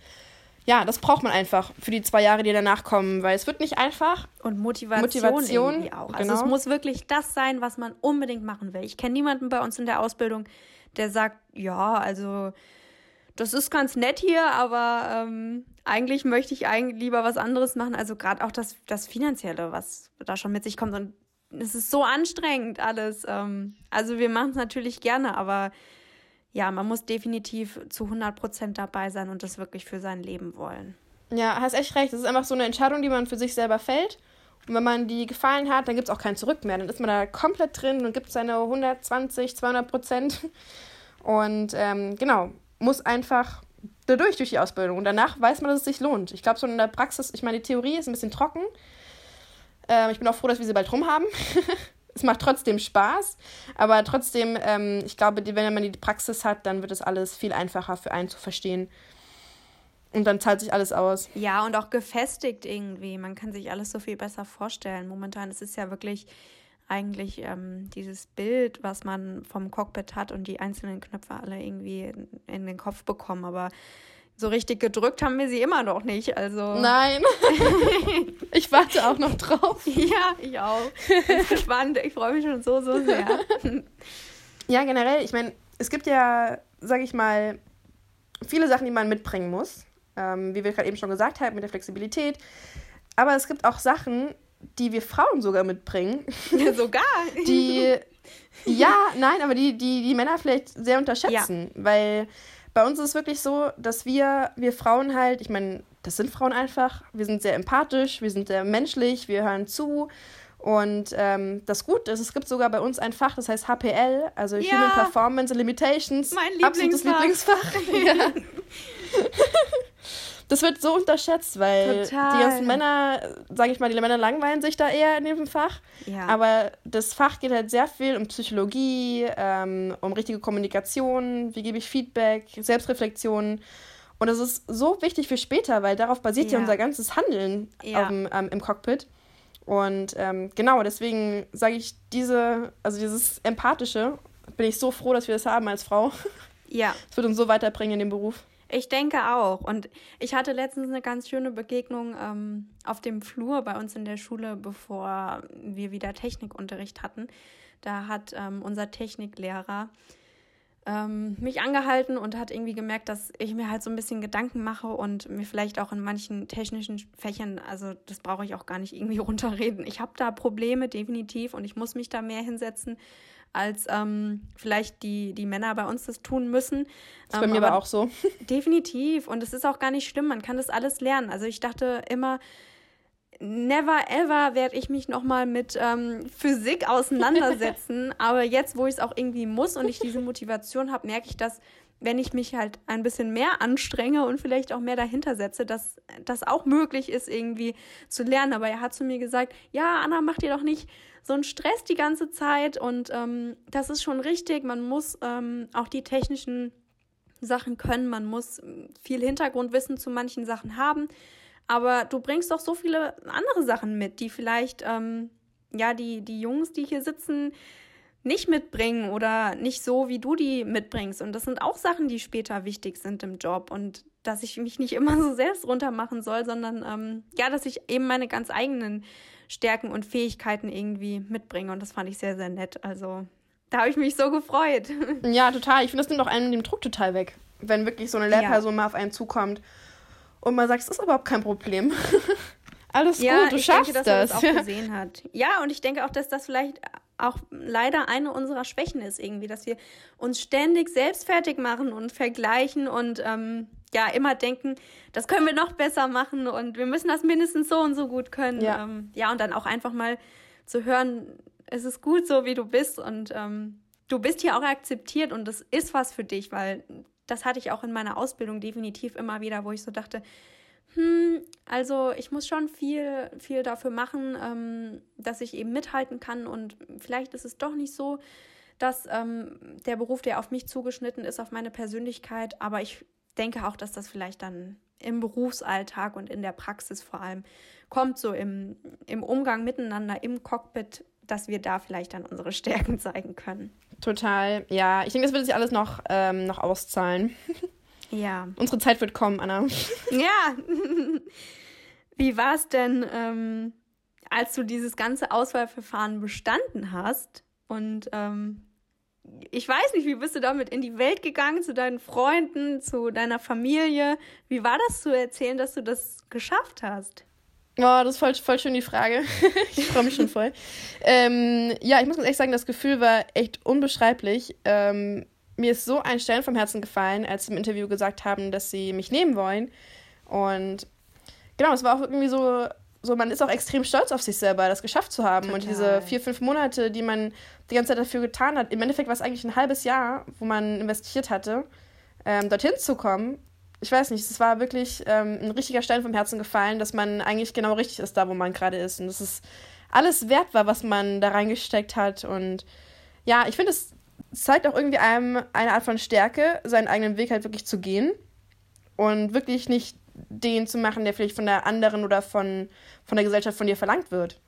ja, das braucht man einfach für die zwei Jahre, die danach kommen, weil es wird nicht einfach. Und Motivation, Motivation irgendwie auch. Also genau. es muss wirklich das sein, was man unbedingt machen will. Ich kenne niemanden bei uns in der Ausbildung, der sagt, ja, also das ist ganz nett hier, aber ähm, eigentlich möchte ich eigentlich lieber was anderes machen. Also gerade auch das, das Finanzielle, was da schon mit sich kommt. Und es ist so anstrengend alles. Ähm, also wir machen es natürlich gerne, aber ja, man muss definitiv zu 100 Prozent dabei sein und das wirklich für sein Leben wollen. Ja, hast echt recht. Das ist einfach so eine Entscheidung, die man für sich selber fällt. Und wenn man die gefallen hat, dann gibt es auch kein Zurück mehr. Dann ist man da komplett drin und gibt seine 120, 200 Prozent. Und ähm, genau, muss einfach dadurch durch die Ausbildung. Und danach weiß man, dass es sich lohnt. Ich glaube, so in der Praxis, ich meine, die Theorie ist ein bisschen trocken. Ähm, ich bin auch froh, dass wir sie bald rum haben. es macht trotzdem Spaß, aber trotzdem, ähm, ich glaube, wenn man die Praxis hat, dann wird es alles viel einfacher für einen zu verstehen. Und dann zahlt sich alles aus. Ja, und auch gefestigt irgendwie. Man kann sich alles so viel besser vorstellen. Momentan ist es ja wirklich eigentlich ähm, dieses Bild, was man vom Cockpit hat und die einzelnen Knöpfe alle irgendwie in den Kopf bekommen. Aber so richtig gedrückt haben wir sie immer noch nicht. Also. Nein. ich warte auch noch drauf. Ja, ich auch. Ich bin gespannt. Ich freue mich schon so, so sehr. ja, generell, ich meine, es gibt ja, sag ich mal, viele Sachen, die man mitbringen muss. Ähm, wie wir gerade eben schon gesagt haben, mit der Flexibilität. Aber es gibt auch Sachen, die wir Frauen sogar mitbringen. Ja, sogar. Die, ja, nein, aber die, die, die Männer vielleicht sehr unterschätzen. Ja. Weil bei uns ist es wirklich so, dass wir, wir Frauen halt, ich meine, das sind Frauen einfach, wir sind sehr empathisch, wir sind sehr menschlich, wir hören zu. Und ähm, das Gute ist, es gibt sogar bei uns ein Fach, das heißt HPL, also ja. Human Performance and Limitations. Mein Lieblingsfach. Lieblingsfach. ja. das wird so unterschätzt, weil Total. die ganzen Männer, sage ich mal, die Männer langweilen sich da eher in dem Fach. Ja. Aber das Fach geht halt sehr viel um Psychologie, ähm, um richtige Kommunikation, wie gebe ich Feedback, Selbstreflexion. Und das ist so wichtig für später, weil darauf basiert ja, ja unser ganzes Handeln ja. Auf, ähm, im Cockpit. Und ähm, genau, deswegen sage ich diese, also dieses Empathische, bin ich so froh, dass wir das haben als Frau. Ja. Es wird uns so weiterbringen in dem Beruf. Ich denke auch. Und ich hatte letztens eine ganz schöne Begegnung ähm, auf dem Flur bei uns in der Schule, bevor wir wieder Technikunterricht hatten. Da hat ähm, unser Techniklehrer ähm, mich angehalten und hat irgendwie gemerkt, dass ich mir halt so ein bisschen Gedanken mache und mir vielleicht auch in manchen technischen Fächern, also das brauche ich auch gar nicht irgendwie runterreden. Ich habe da Probleme, definitiv, und ich muss mich da mehr hinsetzen als ähm, vielleicht die, die Männer bei uns das tun müssen. Das ist bei ähm, mir aber auch so. Definitiv. Und es ist auch gar nicht schlimm. Man kann das alles lernen. Also ich dachte immer, never ever werde ich mich nochmal mit ähm, Physik auseinandersetzen. aber jetzt, wo ich es auch irgendwie muss und ich diese Motivation habe, merke ich, dass wenn ich mich halt ein bisschen mehr anstrenge und vielleicht auch mehr dahinter setze, dass das auch möglich ist, irgendwie zu lernen. Aber er hat zu mir gesagt, ja, Anna, mach dir doch nicht so einen Stress die ganze Zeit und ähm, das ist schon richtig. Man muss ähm, auch die technischen Sachen können, man muss viel Hintergrundwissen zu manchen Sachen haben. Aber du bringst doch so viele andere Sachen mit, die vielleicht, ähm, ja, die, die Jungs, die hier sitzen, nicht mitbringen oder nicht so, wie du die mitbringst. Und das sind auch Sachen, die später wichtig sind im Job. Und dass ich mich nicht immer so selbst runtermachen soll, sondern ähm, ja, dass ich eben meine ganz eigenen Stärken und Fähigkeiten irgendwie mitbringe. Und das fand ich sehr, sehr nett. Also Da habe ich mich so gefreut. Ja, total. Ich finde, das nimmt auch einen den Druck total weg, wenn wirklich so eine Lehrperson ja. mal auf einen zukommt und man sagt, es ist überhaupt kein Problem. Alles ja, gut, du ich schaffst denke, dass das. Er das auch gesehen hat. Ja, und ich denke auch, dass das vielleicht auch leider eine unserer Schwächen ist irgendwie, dass wir uns ständig selbst fertig machen und vergleichen und ähm, ja immer denken, das können wir noch besser machen und wir müssen das mindestens so und so gut können. Ja, ähm, ja und dann auch einfach mal zu hören, es ist gut so, wie du bist und ähm, du bist hier auch akzeptiert und das ist was für dich, weil das hatte ich auch in meiner Ausbildung definitiv immer wieder, wo ich so dachte, hm, also ich muss schon viel, viel dafür machen, ähm, dass ich eben mithalten kann und vielleicht ist es doch nicht so, dass ähm, der Beruf, der auf mich zugeschnitten ist, auf meine Persönlichkeit, aber ich denke auch, dass das vielleicht dann im Berufsalltag und in der Praxis vor allem kommt, so im, im Umgang miteinander, im Cockpit, dass wir da vielleicht dann unsere Stärken zeigen können. Total, ja. Ich denke, das wird sich alles noch, ähm, noch auszahlen. Ja. Unsere Zeit wird kommen, Anna. Ja. Wie war es denn, ähm, als du dieses ganze Auswahlverfahren bestanden hast? Und ähm, ich weiß nicht, wie bist du damit in die Welt gegangen, zu deinen Freunden, zu deiner Familie? Wie war das zu erzählen, dass du das geschafft hast? Oh, das ist voll, voll schön die Frage. ich freue mich schon voll. Ähm, ja, ich muss ganz ehrlich sagen, das Gefühl war echt unbeschreiblich. Ähm, mir ist so ein Stein vom Herzen gefallen, als sie im Interview gesagt haben, dass sie mich nehmen wollen. Und genau, es war auch irgendwie so, so man ist auch extrem stolz auf sich selber, das geschafft zu haben. Total. Und diese vier, fünf Monate, die man die ganze Zeit dafür getan hat, im Endeffekt war es eigentlich ein halbes Jahr, wo man investiert hatte, ähm, dorthin zu kommen ich weiß nicht, es war wirklich ähm, ein richtiger Stein vom Herzen gefallen, dass man eigentlich genau richtig ist, da wo man gerade ist. Und dass es alles wert war, was man da reingesteckt hat. Und ja, ich finde, es zeigt auch irgendwie einem eine Art von Stärke, seinen eigenen Weg halt wirklich zu gehen. Und wirklich nicht den zu machen, der vielleicht von der anderen oder von, von der Gesellschaft von dir verlangt wird.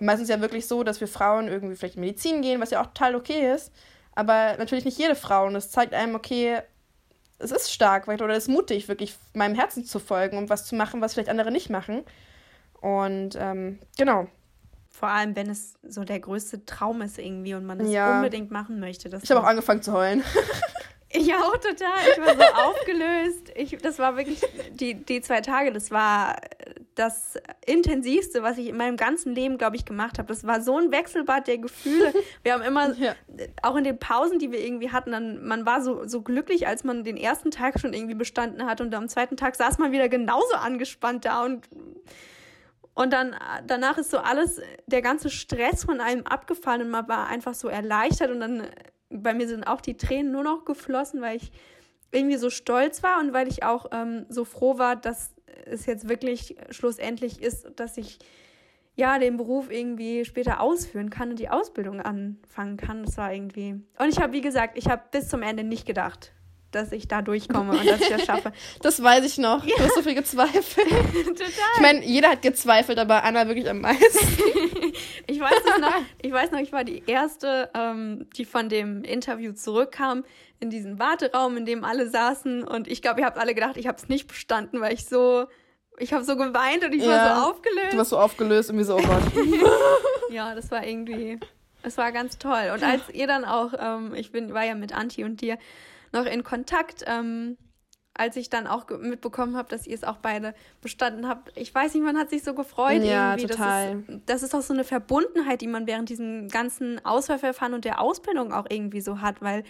Meistens ja wirklich so, dass wir Frauen irgendwie vielleicht in Medizin gehen, was ja auch total okay ist. Aber natürlich nicht jede Frau. Und es zeigt einem, okay, es ist stark oder es ist mutig, wirklich meinem Herzen zu folgen und was zu machen, was vielleicht andere nicht machen. Und ähm, genau. Vor allem, wenn es so der größte Traum ist irgendwie und man es ja. unbedingt machen möchte. ich habe auch angefangen zu heulen. Ich auch total. Ich war so aufgelöst. Ich, das war wirklich die, die zwei Tage. Das war das intensivste, was ich in meinem ganzen Leben, glaube ich, gemacht habe. Das war so ein Wechselbad der Gefühle. Wir haben immer, ja. auch in den Pausen, die wir irgendwie hatten, dann, man war so, so glücklich, als man den ersten Tag schon irgendwie bestanden hat und am zweiten Tag saß man wieder genauso angespannt da und und dann danach ist so alles, der ganze Stress von einem abgefallen und man war einfach so erleichtert und dann bei mir sind auch die Tränen nur noch geflossen, weil ich irgendwie so stolz war und weil ich auch ähm, so froh war, dass es jetzt wirklich schlussendlich ist, dass ich ja den Beruf irgendwie später ausführen kann und die Ausbildung anfangen kann. Das war irgendwie. Und ich habe, wie gesagt, ich habe bis zum Ende nicht gedacht, dass ich da durchkomme und dass ich das schaffe. das weiß ich noch. Ja. Du hast so viel gezweifelt. Total. Ich meine, jeder hat gezweifelt, aber Anna wirklich am meisten. ich weiß es noch. Ich weiß noch, ich war die erste, ähm, die von dem Interview zurückkam in diesen Warteraum, in dem alle saßen und ich glaube, ihr habt alle gedacht, ich habe es nicht bestanden, weil ich so ich habe so geweint und ich ja, war so aufgelöst. Du warst so aufgelöst und wie so, oh Gott. ja, das war irgendwie, es war ganz toll. Und als ihr dann auch, ähm, ich bin, war ja mit Anti und dir noch in Kontakt, ähm, als ich dann auch mitbekommen habe, dass ihr es auch beide bestanden habt. Ich weiß nicht, man hat sich so gefreut ja, irgendwie. Total. Das ist, das ist auch so eine Verbundenheit, die man während diesem ganzen Auswahlverfahren und der Ausbildung auch irgendwie so hat, weil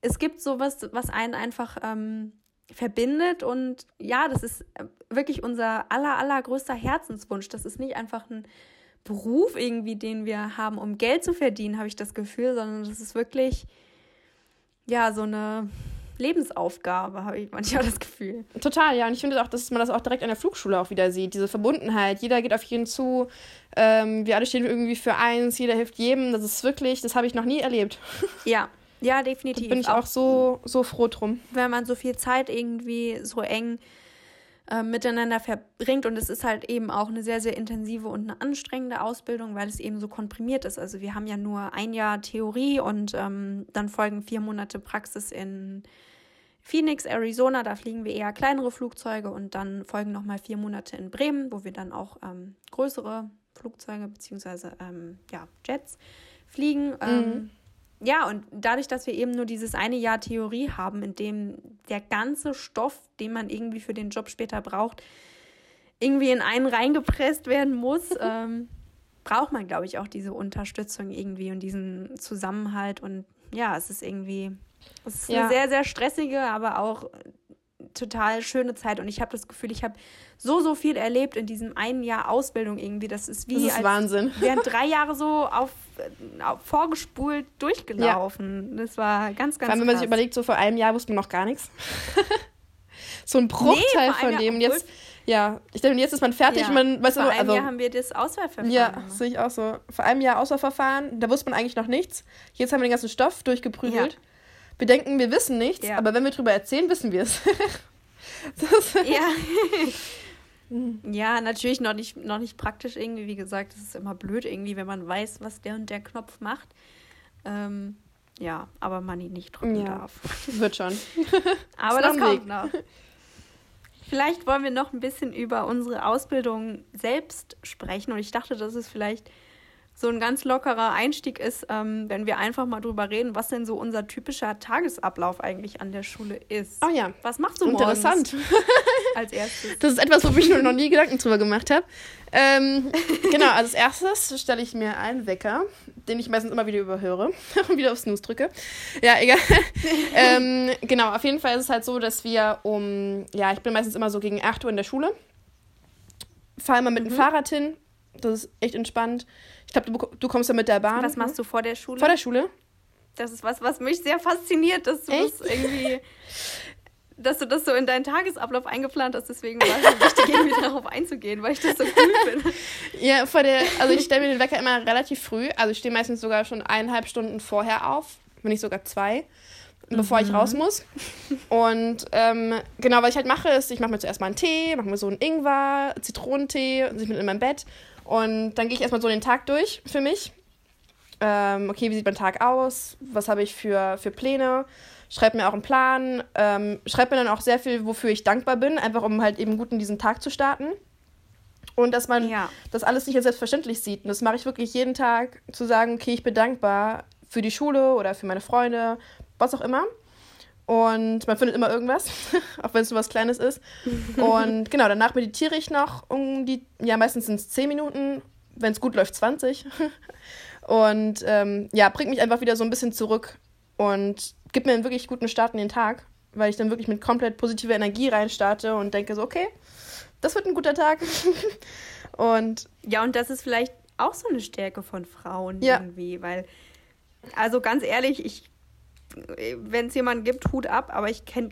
es gibt sowas, was einen einfach ähm, verbindet und ja, das ist wirklich unser aller, allergrößter Herzenswunsch. Das ist nicht einfach ein Beruf irgendwie, den wir haben, um Geld zu verdienen, habe ich das Gefühl, sondern das ist wirklich ja, so eine Lebensaufgabe, habe ich manchmal das Gefühl. Total, ja. Und ich finde auch, dass man das auch direkt an der Flugschule auch wieder sieht. Diese Verbundenheit. Jeder geht auf jeden zu. Ähm, wir alle stehen irgendwie für eins. Jeder hilft jedem. Das ist wirklich, das habe ich noch nie erlebt. Ja, ja, definitiv. Da bin ich auch, auch so, so froh drum. Wenn man so viel Zeit irgendwie so eng äh, miteinander verbringt. Und es ist halt eben auch eine sehr, sehr intensive und eine anstrengende Ausbildung, weil es eben so komprimiert ist. Also wir haben ja nur ein Jahr Theorie und ähm, dann folgen vier Monate Praxis in Phoenix, Arizona. Da fliegen wir eher kleinere Flugzeuge und dann folgen nochmal vier Monate in Bremen, wo wir dann auch ähm, größere Flugzeuge bzw. Ähm, ja, Jets fliegen. Ähm, mhm. Ja, und dadurch, dass wir eben nur dieses eine Jahr Theorie haben, in dem der ganze Stoff, den man irgendwie für den Job später braucht, irgendwie in einen reingepresst werden muss, ähm, braucht man, glaube ich, auch diese Unterstützung irgendwie und diesen Zusammenhalt. Und ja, es ist irgendwie, es ist ja. eine sehr, sehr stressige, aber auch total schöne Zeit und ich habe das Gefühl, ich habe so, so viel erlebt in diesem einen Jahr Ausbildung irgendwie. Das ist wie. Das ist Wahnsinn. Wären drei Jahre so auf, auf vorgespult durchgelaufen. Ja. Das war ganz, ganz Vor allem, wenn man sich überlegt, so vor einem Jahr wusste man noch gar nichts. so ein Bruchteil nee, von dem. Jetzt, ja, ich denke, jetzt ist man fertig. Ja. Man, weißt vor du, einem also, Jahr haben wir das Auswahlverfahren. Ja, sehe ich auch so. Vor einem Jahr Auswahlverfahren, da wusste man eigentlich noch nichts. Jetzt haben wir den ganzen Stoff durchgeprügelt. Ja. Wir denken, wir wissen nichts, ja. aber wenn wir drüber erzählen, wissen wir es. ja. ja, natürlich noch nicht, noch nicht praktisch irgendwie. Wie gesagt, es ist immer blöd irgendwie, wenn man weiß, was der und der Knopf macht. Ähm, ja, aber man ihn nicht drücken ja. darf. Wird schon. aber das kommt noch. Vielleicht wollen wir noch ein bisschen über unsere Ausbildung selbst sprechen. Und ich dachte, das ist vielleicht so ein ganz lockerer Einstieg ist, ähm, wenn wir einfach mal drüber reden, was denn so unser typischer Tagesablauf eigentlich an der Schule ist. Oh ja. Was machst du morgens? Interessant. als erstes. Das ist etwas, wo ich mir noch nie Gedanken drüber gemacht habe. Ähm, genau, also als erstes stelle ich mir einen Wecker, den ich meistens immer wieder überhöre und wieder auf Snooze drücke. Ja, egal. ähm, genau, auf jeden Fall ist es halt so, dass wir um, ja, ich bin meistens immer so gegen 8 Uhr in der Schule, fahre immer mit mhm. dem Fahrrad hin, das ist echt entspannt. Ich glaube, du, du kommst ja mit der Bahn. Was machst du vor der Schule? Vor der Schule? Das ist was, was mich sehr fasziniert, dass du echt? das irgendwie, dass du das so in deinen Tagesablauf eingeplant hast. Deswegen war es wichtig, irgendwie darauf einzugehen, weil ich das so cool finde. Ja, vor der, also ich stelle mir den Wecker immer relativ früh. Also ich stehe meistens sogar schon eineinhalb Stunden vorher auf, wenn nicht sogar zwei bevor mhm. ich raus muss. Und ähm, genau, was ich halt mache, ist, ich mache mir zuerst mal einen Tee, mache mir so einen Ingwer, Zitronentee, und ich bin in meinem Bett und dann gehe ich erstmal so den Tag durch für mich. Ähm, okay, wie sieht mein Tag aus? Was habe ich für, für Pläne? Schreibe mir auch einen Plan. Ähm, schreibe mir dann auch sehr viel, wofür ich dankbar bin, einfach um halt eben gut in diesen Tag zu starten. Und dass man ja. das alles nicht als selbstverständlich sieht. Und das mache ich wirklich jeden Tag, zu sagen, okay, ich bin dankbar für die Schule oder für meine Freunde, was auch immer. Und man findet immer irgendwas, auch wenn es nur was Kleines ist. Und genau, danach meditiere ich noch um die, ja, meistens sind es 10 Minuten, wenn es gut läuft, 20. Und ähm, ja, bringt mich einfach wieder so ein bisschen zurück und gibt mir einen wirklich guten Start in den Tag, weil ich dann wirklich mit komplett positiver Energie reinstarte und denke so, okay, das wird ein guter Tag. und ja, und das ist vielleicht auch so eine Stärke von Frauen ja. irgendwie, weil, also ganz ehrlich, ich wenn es jemanden gibt, Hut ab, aber ich kenne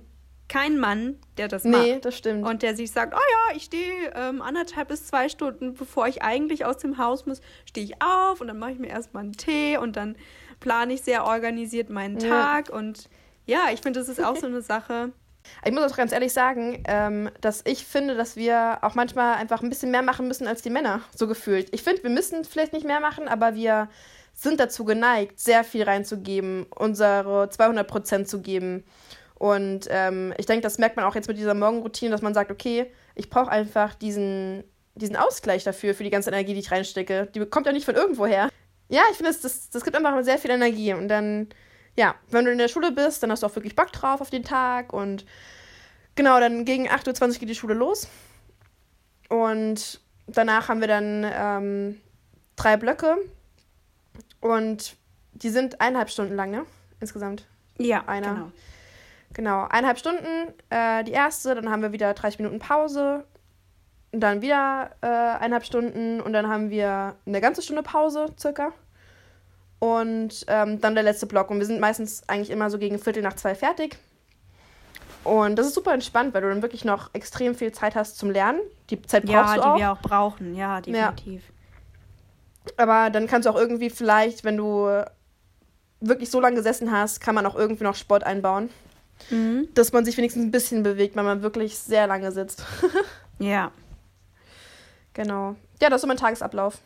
keinen Mann, der das macht. Nee, das stimmt. Und der sich sagt, oh ja, ich stehe ähm, anderthalb bis zwei Stunden, bevor ich eigentlich aus dem Haus muss, stehe ich auf und dann mache ich mir erstmal einen Tee und dann plane ich sehr organisiert meinen ja. Tag. Und ja, ich finde, das ist auch so eine Sache. Ich muss auch ganz ehrlich sagen, ähm, dass ich finde, dass wir auch manchmal einfach ein bisschen mehr machen müssen als die Männer, so gefühlt. Ich finde, wir müssen vielleicht nicht mehr machen, aber wir sind dazu geneigt, sehr viel reinzugeben, unsere 200 Prozent zu geben. Und ähm, ich denke, das merkt man auch jetzt mit dieser Morgenroutine, dass man sagt, okay, ich brauche einfach diesen, diesen Ausgleich dafür, für die ganze Energie, die ich reinstecke. Die kommt ja nicht von irgendwo her. Ja, ich finde, das, das, das gibt einfach sehr viel Energie. Und dann, ja, wenn du in der Schule bist, dann hast du auch wirklich Bock drauf auf den Tag. Und genau, dann gegen 8.20 Uhr geht die Schule los. Und danach haben wir dann ähm, drei Blöcke. Und die sind eineinhalb Stunden lang, ne? Insgesamt. Ja, einer. Genau. Genau, eineinhalb Stunden äh, die erste, dann haben wir wieder 30 Minuten Pause, und dann wieder äh, eineinhalb Stunden und dann haben wir eine ganze Stunde Pause circa. Und ähm, dann der letzte Block. Und wir sind meistens eigentlich immer so gegen Viertel nach zwei fertig. Und das ist super entspannt, weil du dann wirklich noch extrem viel Zeit hast zum Lernen. Die Zeit brauchst ja, du auch. Ja, die wir auch brauchen, ja, definitiv. Ja. Aber dann kannst du auch irgendwie vielleicht, wenn du wirklich so lange gesessen hast, kann man auch irgendwie noch Sport einbauen. Mhm. Dass man sich wenigstens ein bisschen bewegt, wenn man wirklich sehr lange sitzt. ja. Genau. Ja, das ist so mein Tagesablauf.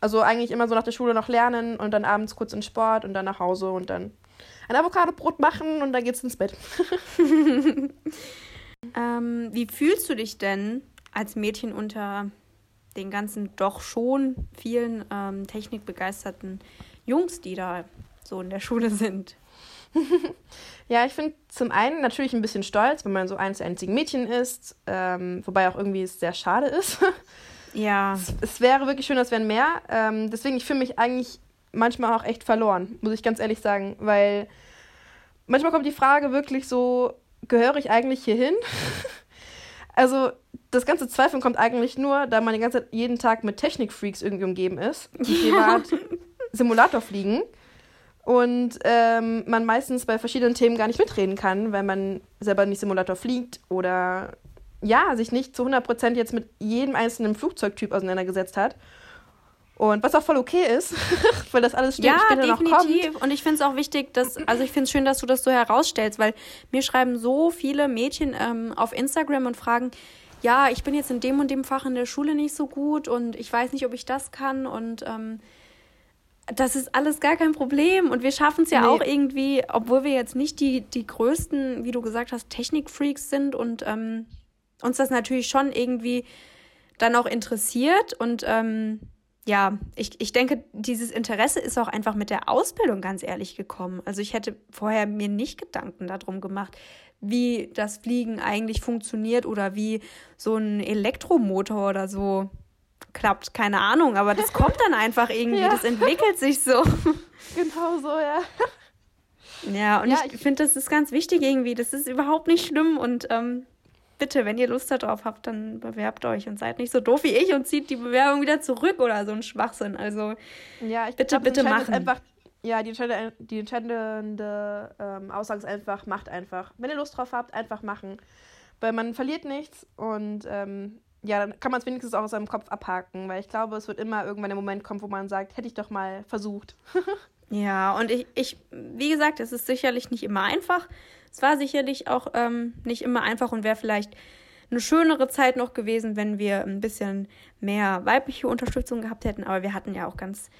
Also eigentlich immer so nach der Schule noch lernen und dann abends kurz in Sport und dann nach Hause und dann ein Avocadobrot machen und dann geht's ins Bett. ähm, wie fühlst du dich denn als Mädchen unter den ganzen doch schon vielen ähm, technikbegeisterten Jungs, die da so in der Schule sind. ja, ich finde zum einen natürlich ein bisschen stolz, wenn man so eines der einzigen Mädchen ist, ähm, wobei auch irgendwie es sehr schade ist. ja. Es, es, wäre wirklich schön, es wären mehr. Ähm, deswegen, ich fühle mich eigentlich manchmal auch echt verloren, muss ich ganz ehrlich sagen, weil manchmal kommt die Frage wirklich so, gehöre ich eigentlich hier hin? Also das ganze Zweifeln kommt eigentlich nur, da man die ganze Zeit jeden Tag mit Technikfreaks irgendwie umgeben ist, die ja. Simulator fliegen und ähm, man meistens bei verschiedenen Themen gar nicht mitreden kann, weil man selber nicht Simulator fliegt oder ja, sich nicht zu 100% jetzt mit jedem einzelnen Flugzeugtyp auseinandergesetzt hat. Und was auch voll okay ist, weil das alles ja, später definitiv. noch kommt. Und ich finde es auch wichtig, dass, also ich finde es schön, dass du das so herausstellst, weil mir schreiben so viele Mädchen ähm, auf Instagram und fragen, ja, ich bin jetzt in dem und dem Fach in der Schule nicht so gut und ich weiß nicht, ob ich das kann und ähm, das ist alles gar kein Problem. Und wir schaffen es ja nee. auch irgendwie, obwohl wir jetzt nicht die, die größten, wie du gesagt hast, Technikfreaks sind und ähm, uns das natürlich schon irgendwie dann auch interessiert und ähm, ja, ich, ich denke, dieses Interesse ist auch einfach mit der Ausbildung ganz ehrlich gekommen. Also ich hätte vorher mir nicht Gedanken darum gemacht, wie das Fliegen eigentlich funktioniert oder wie so ein Elektromotor oder so klappt. Keine Ahnung, aber das kommt dann einfach irgendwie, ja. das entwickelt sich so. Genau so, ja. Ja, und ja, ich, ich finde, das ist ganz wichtig irgendwie. Das ist überhaupt nicht schlimm und ähm, bitte, wenn ihr Lust darauf habt, dann bewerbt euch und seid nicht so doof wie ich und zieht die Bewerbung wieder zurück oder so ein Schwachsinn. Also ja, ich bitte, glaub, bitte machen. Einfach, ja, die entscheidende, die entscheidende ähm, Aussage ist einfach, macht einfach. Wenn ihr Lust drauf habt, einfach machen. Weil man verliert nichts und ähm, ja, dann kann man es wenigstens auch aus seinem Kopf abhaken, weil ich glaube, es wird immer irgendwann der Moment kommen, wo man sagt, hätte ich doch mal versucht. ja, und ich, ich, wie gesagt, es ist sicherlich nicht immer einfach. Es war sicherlich auch ähm, nicht immer einfach und wäre vielleicht eine schönere Zeit noch gewesen, wenn wir ein bisschen mehr weibliche Unterstützung gehabt hätten. Aber wir hatten ja auch ganz,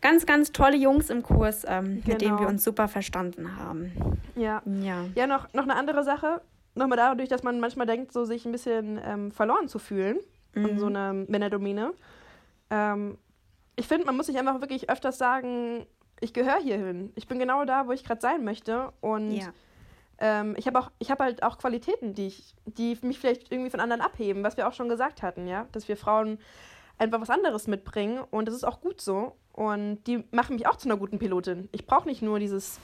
ganz, ganz tolle Jungs im Kurs, ähm, genau. mit denen wir genau. uns super verstanden haben. Ja. Ja, ja noch, noch eine andere Sache. Nochmal dadurch, dass man manchmal denkt, so sich ein bisschen ähm, verloren zu fühlen mhm. in so einer Männerdomäne. Ähm, ich finde, man muss sich einfach wirklich öfters sagen, ich gehöre hierhin. Ich bin genau da, wo ich gerade sein möchte. Und ja ähm, ich habe auch, ich habe halt auch Qualitäten, die ich, die mich vielleicht irgendwie von anderen abheben, was wir auch schon gesagt hatten, ja, dass wir Frauen einfach was anderes mitbringen und das ist auch gut so und die machen mich auch zu einer guten Pilotin. Ich brauche nicht nur dieses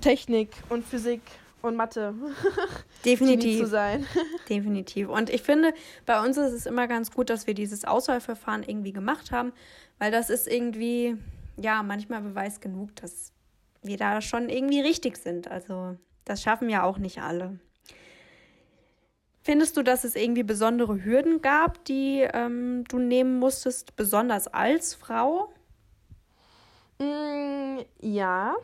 Technik und Physik und Mathe. Definitiv. zu sein. Definitiv. Und ich finde, bei uns ist es immer ganz gut, dass wir dieses Auswahlverfahren irgendwie gemacht haben, weil das ist irgendwie, ja, manchmal Beweis genug, dass wir da schon irgendwie richtig sind. Also das schaffen ja auch nicht alle. Findest du, dass es irgendwie besondere Hürden gab, die ähm, du nehmen musstest, besonders als Frau? Mm, ja,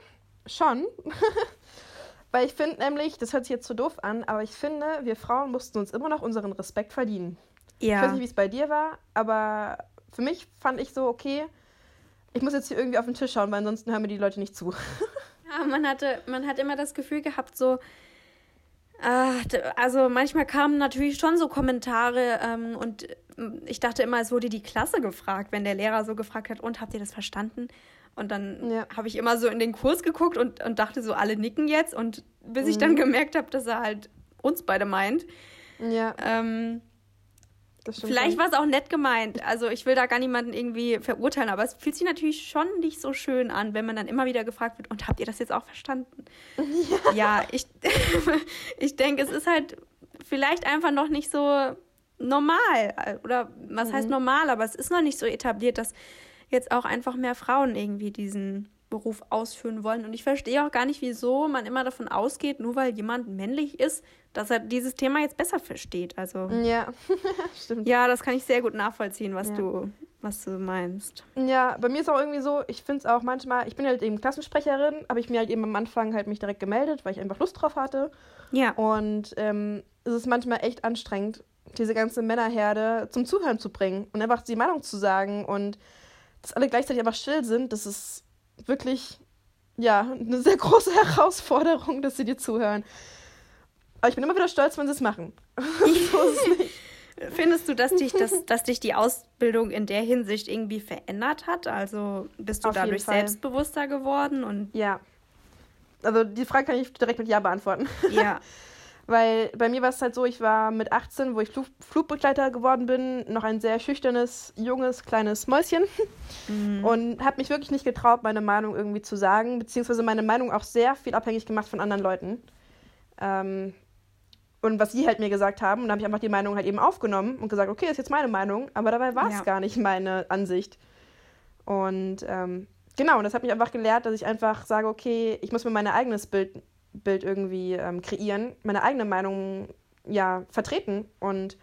schon. Weil ich finde nämlich, das hört sich jetzt so doof an, aber ich finde, wir Frauen mussten uns immer noch unseren Respekt verdienen. Ja. Ich weiß nicht, wie es bei dir war, aber für mich fand ich so, okay, ich muss jetzt hier irgendwie auf den Tisch schauen, weil ansonsten hören mir die Leute nicht zu. Ja, man hatte, man hat immer das Gefühl gehabt, so, äh, also manchmal kamen natürlich schon so Kommentare ähm, und ähm, ich dachte immer, es wurde die Klasse gefragt, wenn der Lehrer so gefragt hat, und habt ihr das verstanden? Und dann ja. habe ich immer so in den Kurs geguckt und, und dachte so, alle nicken jetzt. Und bis ich dann mhm. gemerkt habe, dass er halt uns beide meint. Ja. Ähm, Vielleicht war es auch nett gemeint. Also ich will da gar niemanden irgendwie verurteilen, aber es fühlt sich natürlich schon nicht so schön an, wenn man dann immer wieder gefragt wird, und habt ihr das jetzt auch verstanden? Ja, ja ich, ich denke, es ist halt vielleicht einfach noch nicht so normal. Oder was mhm. heißt normal, aber es ist noch nicht so etabliert, dass jetzt auch einfach mehr Frauen irgendwie diesen Beruf ausführen wollen. Und ich verstehe auch gar nicht, wieso man immer davon ausgeht, nur weil jemand männlich ist, dass er dieses Thema jetzt besser versteht. Also ja, stimmt. Ja, das kann ich sehr gut nachvollziehen, was ja. du was du meinst. Ja, bei mir ist auch irgendwie so, ich finde es auch manchmal, ich bin halt eben Klassensprecherin, habe ich mir halt eben am Anfang halt mich direkt gemeldet, weil ich einfach Lust drauf hatte. Ja. Und ähm, es ist manchmal echt anstrengend, diese ganze Männerherde zum Zuhören zu bringen und einfach die Meinung zu sagen und dass alle gleichzeitig einfach still sind, das ist wirklich, ja, eine sehr große Herausforderung, dass sie dir zuhören. Aber ich bin immer wieder stolz, wenn sie es machen. so. Findest du, dass dich, das, dass dich die Ausbildung in der Hinsicht irgendwie verändert hat? Also bist du Auf dadurch selbstbewusster geworden und Ja. Also die Frage kann ich direkt mit Ja beantworten. ja, Weil bei mir war es halt so, ich war mit 18, wo ich Flug Flugbegleiter geworden bin, noch ein sehr schüchternes, junges, kleines Mäuschen. Und habe mich wirklich nicht getraut, meine Meinung irgendwie zu sagen, beziehungsweise meine Meinung auch sehr viel abhängig gemacht von anderen Leuten. Ähm, und was sie halt mir gesagt haben, und dann habe ich einfach die Meinung halt eben aufgenommen und gesagt, okay, das ist jetzt meine Meinung, aber dabei war es Ja. gar nicht meine Ansicht. Und ähm, genau, und das hat mich einfach gelehrt, dass ich einfach sage, okay, ich muss mir mein eigenes Bild, Bild irgendwie ähm, kreieren, meine eigene Meinung ja vertreten und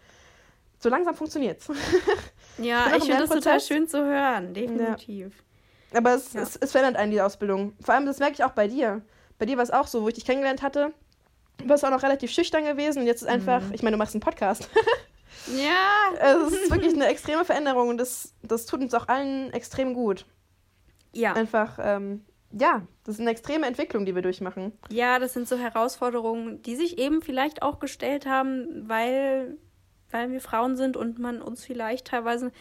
so langsam funktioniert's. ja, ich finde das total schön zu hören, definitiv. Aber es, Ja. es, es verändert einen, die Ausbildung. Vor allem, das merke ich auch bei dir. Bei dir war es auch so, wo ich dich kennengelernt hatte. Du warst auch noch relativ schüchtern gewesen und jetzt ist einfach, Mhm. ich meine, du machst einen Podcast. Ja, es ist wirklich eine extreme Veränderung und das, das tut uns auch allen extrem gut. ja. Einfach, ähm, ja, das ist eine extreme Entwicklung, die wir durchmachen. Ja, das sind so Herausforderungen, die sich eben vielleicht auch gestellt haben, weil, weil wir Frauen sind und man uns vielleicht teilweise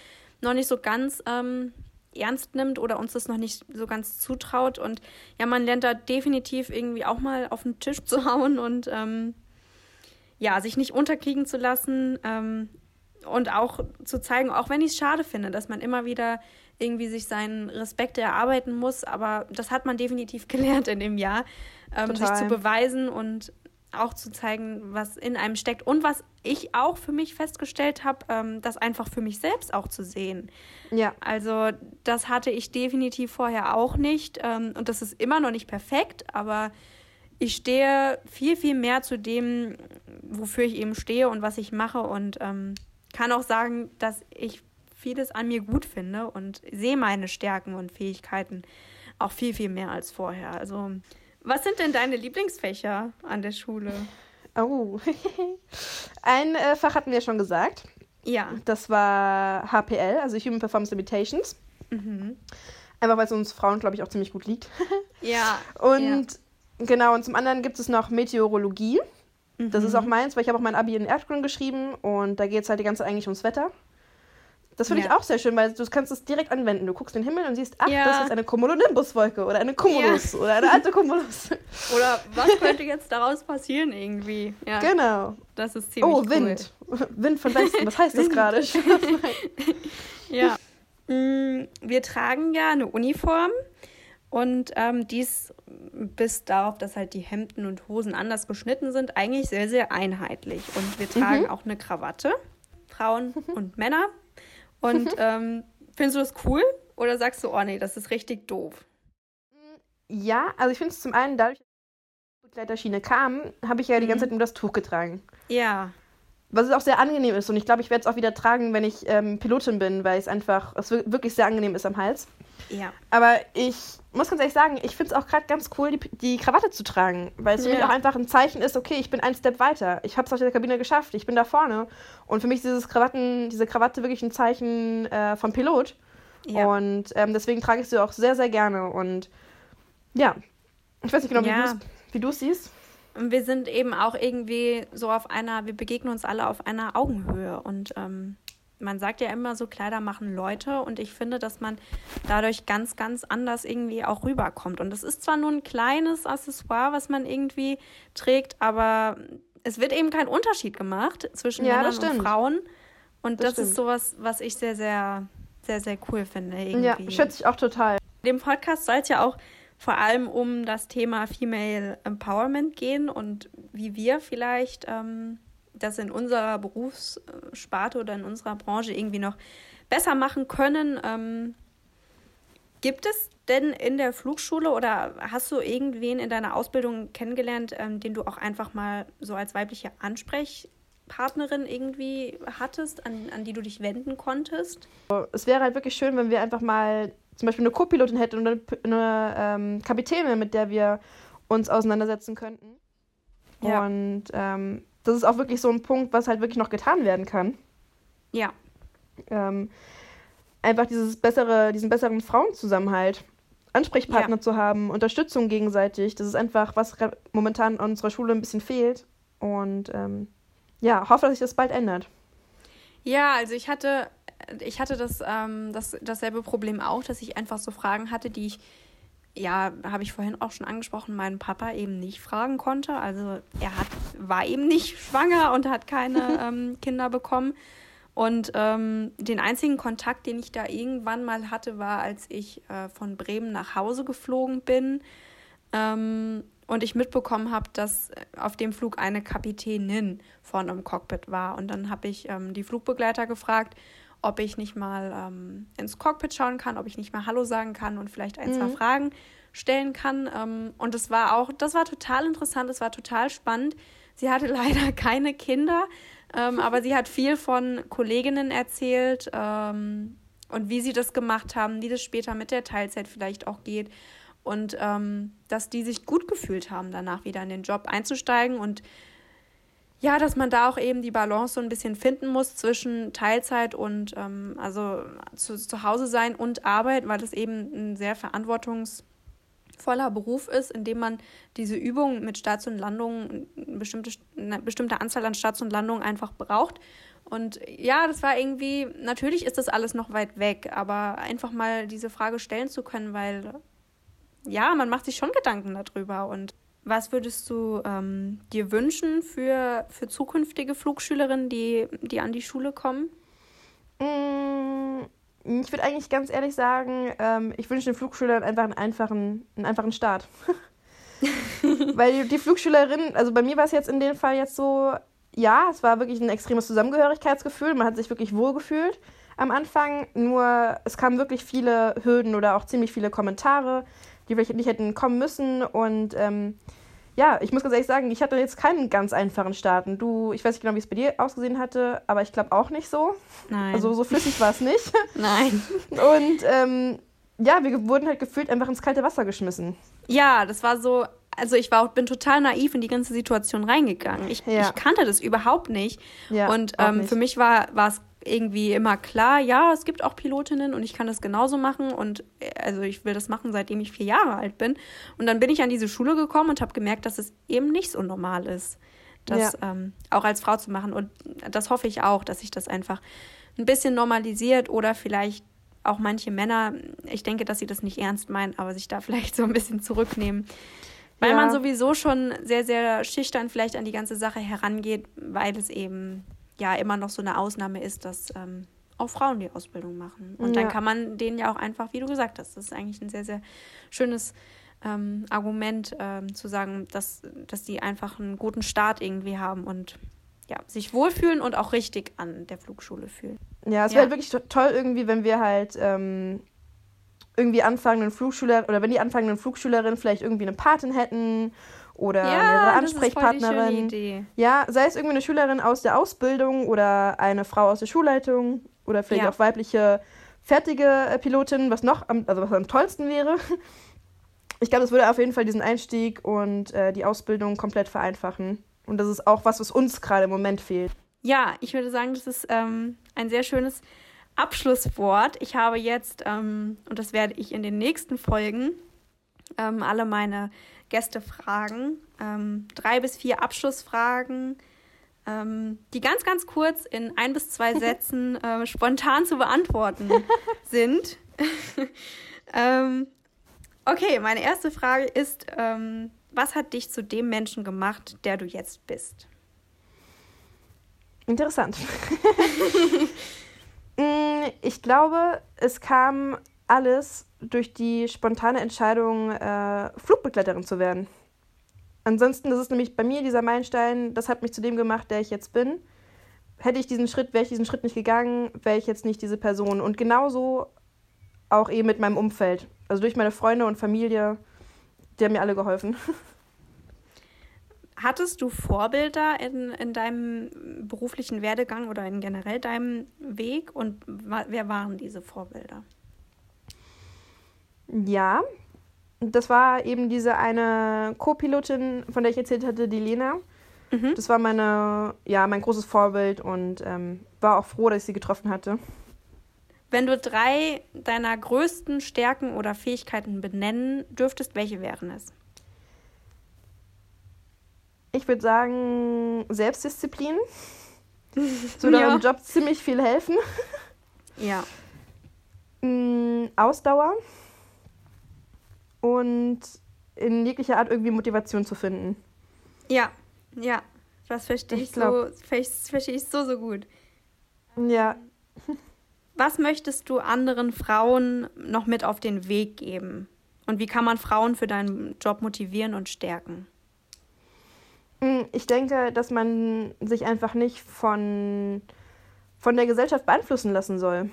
noch nicht so ganz ähm, ernst nimmt oder uns das noch nicht so ganz zutraut. Und ja, man lernt da definitiv irgendwie auch mal auf den Tisch zu hauen und ähm, ja, sich nicht unterkriegen zu lassen ähm, und auch zu zeigen, auch wenn ich es schade finde, dass man immer wieder irgendwie sich seinen Respekt erarbeiten muss, aber das hat man definitiv gelernt in dem Jahr, ähm, sich zu beweisen und auch zu zeigen, was in einem steckt. Und was ich auch für mich festgestellt habe, ähm, das einfach für mich selbst auch zu sehen. Ja, Also das hatte ich definitiv vorher auch nicht ähm, und das ist immer noch nicht perfekt, aber ich stehe viel, viel mehr zu dem, wofür ich eben stehe und was ich mache. Und ähm, kann auch sagen, dass ich vieles an mir gut finde und sehe meine Stärken und Fähigkeiten auch viel, viel mehr als vorher. Also was sind denn deine Lieblingsfächer an der Schule? oh. Ein äh, Fach hatten wir schon gesagt. Ja. Das war HPL, also Human Performance Limitations. Mhm. Einfach weil es uns Frauen, glaube ich, auch ziemlich gut liegt. Ja. Und genau, und zum anderen gibt es noch Meteorologie. ja. Das ist Mhm. auch meins, weil ich habe auch mein Abi in Erdkunde geschrieben und da geht es halt die ganze Zeit eigentlich ums Wetter. Das finde Ja. ich auch sehr schön, weil du kannst es direkt anwenden. Du guckst den Himmel und siehst, ach, Ja. das ist eine Cumulonimbuswolke oder eine Cumulus oder eine alte Cumulus. Oder was könnte jetzt daraus passieren irgendwie? Ja, genau. das ist ziemlich Oh, cool. Wind. Wind von Westen. Was heißt das Wind. gerade? Ja. Mm, Wir tragen ja eine Uniform und ähm, dies bis darauf, dass halt die Hemden und Hosen anders geschnitten sind, eigentlich sehr, sehr einheitlich. Und wir tragen auch eine Krawatte, Frauen und Männer. Und ähm, findest du das cool oder sagst du, oh nee, das ist richtig doof? ja, also ich finde es zum einen, dadurch, dass die Begleiterschiene kam, habe ich ja die Mhm. ganze Zeit nur das Tuch getragen. Ja, Was auch sehr angenehm ist. Und ich glaube, ich werde es auch wieder tragen, wenn ich ähm, Pilotin bin, weil es einfach, es wir- wirklich sehr angenehm ist am Hals. ja. Aber ich muss ganz ehrlich sagen, ich finde es auch gerade ganz cool, die, die Krawatte zu tragen, weil es für Ja. mich auch einfach ein Zeichen ist, okay, ich bin ein Step weiter. Ich habe es aus der Kabine geschafft, ich bin da vorne. Und für mich ist dieses Krawatten, diese Krawatte wirklich ein Zeichen äh, vom Pilot. Ja. Und ähm, deswegen trage ich sie auch sehr, sehr gerne. Und ja, ich weiß nicht genau, wie Ja. wie du es siehst. Und wir sind eben auch irgendwie so auf einer, wir begegnen uns alle auf einer Augenhöhe. Und ähm, man sagt ja immer so, Kleider machen Leute. Und ich finde, dass man dadurch ganz, ganz anders irgendwie auch rüberkommt. Und das ist zwar nur ein kleines Accessoire, was man irgendwie trägt, aber es wird eben kein Unterschied gemacht zwischen Ja, Männern und. Frauen. Und Das das, ist sowas, was ich sehr, sehr, sehr, sehr cool finde. Irgendwie. Ja, schätze ich auch total. dem Podcast soll es ja auch vor allem um das Thema Female Empowerment gehen und wie wir vielleicht ähm, das in unserer Berufssparte oder in unserer Branche irgendwie noch besser machen können. Ähm, gibt es denn in der Flugschule oder hast du irgendwen in deiner Ausbildung kennengelernt, ähm, den du auch einfach mal so als weibliche Ansprechpartnerin irgendwie hattest, an, an die du dich wenden konntest? es wäre halt wirklich schön, wenn wir einfach mal zum Beispiel eine Co-Pilotin hätten und eine, eine ähm, Kapitänin, mit der wir uns auseinandersetzen könnten. Ja. Und ähm, das ist auch wirklich so ein Punkt, was halt wirklich noch getan werden kann. Ja, Ähm, einfach dieses bessere, diesen besseren Frauenzusammenhalt, Ansprechpartner zu haben, Unterstützung gegenseitig. Das ist einfach, was momentan an unserer Schule ein bisschen fehlt. Und ähm, ja, hoffe, dass sich das bald ändert. Ja, also ich hatte, ich hatte das, ähm, das, dasselbe Problem auch, dass ich einfach so Fragen hatte, die ich, ja, habe ich vorhin auch schon angesprochen, meinen Papa eben nicht fragen konnte. Also er hat, war eben nicht schwanger und hat keine ähm, Kinder bekommen. Und ähm, den einzigen Kontakt, den ich da irgendwann mal hatte, war, als ich äh, von Bremen nach Hause geflogen bin ähm, und ich mitbekommen habe, dass auf dem Flug eine Kapitänin vorne im Cockpit war. Und dann habe ich ähm, die Flugbegleiter gefragt, ob ich nicht mal ähm, ins Cockpit schauen kann, ob ich nicht mal Hallo sagen kann und vielleicht ein, mhm. zwei Fragen stellen kann. Ähm, und das war auch, das war total interessant, das war total spannend. Sie hatte leider keine Kinder, ähm, aber sie hat viel von Kolleginnen erzählt ähm, und wie sie das gemacht haben, wie das später mit der Teilzeit vielleicht auch geht. Und ähm, dass die sich gut gefühlt haben, danach wieder in den Job einzusteigen und ja, dass man da auch eben die Balance so ein bisschen finden muss zwischen Teilzeit und ähm, also zu, zu Hause sein und Arbeit, weil das eben ein sehr verantwortungs- voller Beruf ist, in dem man diese Übung mit Starts und Landungen, eine bestimmte, eine bestimmte Anzahl an Starts und Landungen einfach braucht. Und ja, das war irgendwie, natürlich ist das alles noch weit weg, aber einfach mal diese Frage stellen zu können, weil ja, man macht sich schon Gedanken darüber. Und was würdest du ähm, dir wünschen für, für zukünftige Flugschülerinnen, die, die an die Schule kommen? Mmh ich würde eigentlich ganz ehrlich sagen, ähm, ich wünsche den Flugschülern einfach einen einfachen, einen einfachen Start. Weil die, die Flugschülerin, also bei mir war es jetzt in dem Fall jetzt so, ja, es war wirklich ein extremes Zusammengehörigkeitsgefühl. Man hat sich wirklich wohl gefühlt am Anfang. Nur es kamen wirklich viele Hürden oder auch ziemlich viele Kommentare, die vielleicht nicht hätten kommen müssen. Und ähm, ja, ich muss ganz ehrlich sagen, ich hatte jetzt keinen ganz einfachen Start. Und du, ich weiß nicht genau, wie es bei dir ausgesehen hatte, aber ich glaube auch nicht so. Nein. Also so flüssig war es nicht. Nein. Und ähm, ja, wir wurden halt gefühlt einfach ins kalte Wasser geschmissen. Ja, das war so, also ich war, bin total naiv in die ganze Situation reingegangen. Ich, ja. ich kannte das überhaupt nicht. Ja, und ähm, nicht. für mich war es irgendwie immer klar, ja, es gibt auch Pilotinnen und ich kann das genauso machen und äh, also ich will das machen, seitdem ich vier Jahre alt bin. Und dann bin ich an diese Schule gekommen und habe gemerkt, dass es eben nicht so normal ist, das ja. ähm, auch als Frau zu machen. Und das hoffe ich auch, dass sich das einfach ein bisschen normalisiert oder vielleicht auch manche Männer, ich denke, dass sie das nicht ernst meinen, aber sich da vielleicht so ein bisschen zurücknehmen. Weil ja. man sowieso schon sehr, sehr schüchtern vielleicht an die ganze Sache herangeht, weil es eben ja immer noch so eine Ausnahme ist, dass ähm, auch Frauen die Ausbildung machen. Und ja. dann kann man denen ja auch einfach, wie du gesagt hast, das ist eigentlich ein sehr, sehr schönes ähm, Argument ähm, zu sagen, dass, dass die einfach einen guten Start irgendwie haben und ja, sich wohlfühlen und auch richtig an der Flugschule fühlen. Ja, es wäre ja. halt wirklich toll irgendwie, wenn wir halt ähm, irgendwie anfangenden Flugschüler oder wenn die anfangenden Flugschülerinnen vielleicht irgendwie eine Patin hätten oder ja, mehrere Ansprechpartnerin. Ja, sei es irgendwie eine Schülerin aus der Ausbildung oder eine Frau aus der Schulleitung oder vielleicht ja. auch weibliche fertige äh, Pilotin, was noch am, also was am tollsten wäre. Ich glaube, das würde auf jeden Fall diesen Einstieg und äh, die Ausbildung komplett vereinfachen. Und das ist auch was, was uns gerade im Moment fehlt. Ja, ich würde sagen, das ist ähm, ein sehr schönes Abschlusswort. Ich habe jetzt, ähm, und das werde ich in den nächsten Folgen, ähm, alle meine Gäste fragen. Ähm, drei bis vier Abschlussfragen, ähm, die ganz, ganz kurz in ein bis zwei Sätzen äh, spontan zu beantworten sind. ähm, okay, meine erste Frage ist, ähm, was hat dich zu dem Menschen gemacht, der du jetzt bist? Interessant. Mm, ich glaube, es kam alles durch die spontane Entscheidung, äh, Flugbegleiterin zu werden. Ansonsten, das ist nämlich bei mir dieser Meilenstein, das hat mich zu dem gemacht, der ich jetzt bin. Hätte ich diesen Schritt, wäre ich diesen Schritt nicht gegangen, wäre ich jetzt nicht diese Person. Und genauso auch eben mit meinem Umfeld. Also durch meine Freunde und Familie, die haben mir alle geholfen. Hattest du Vorbilder in, in deinem beruflichen Werdegang oder in generell deinem Weg? Und wer waren diese Vorbilder? Ja, das war eben diese eine Co-Pilotin, von der ich erzählt hatte, die Lena. Mhm. Das war meine, ja, mein großes Vorbild und ähm, war auch froh, dass ich sie getroffen hatte. Wenn du drei deiner größten Stärken oder Fähigkeiten benennen dürftest, welche wären es? Ich würde sagen Selbstdisziplin. Würde ja. eurem Job ziemlich viel helfen. Ja. Mm, Ausdauer und in jeglicher Art irgendwie Motivation zu finden. Ja, ja, das verstehe ich, ich so, verstehe ich so, so gut. Ja. Was möchtest du anderen Frauen noch mit auf den Weg geben? Und wie kann man Frauen für deinen Job motivieren und stärken? Mm, ich denke, dass man sich einfach nicht von, von der Gesellschaft beeinflussen lassen soll.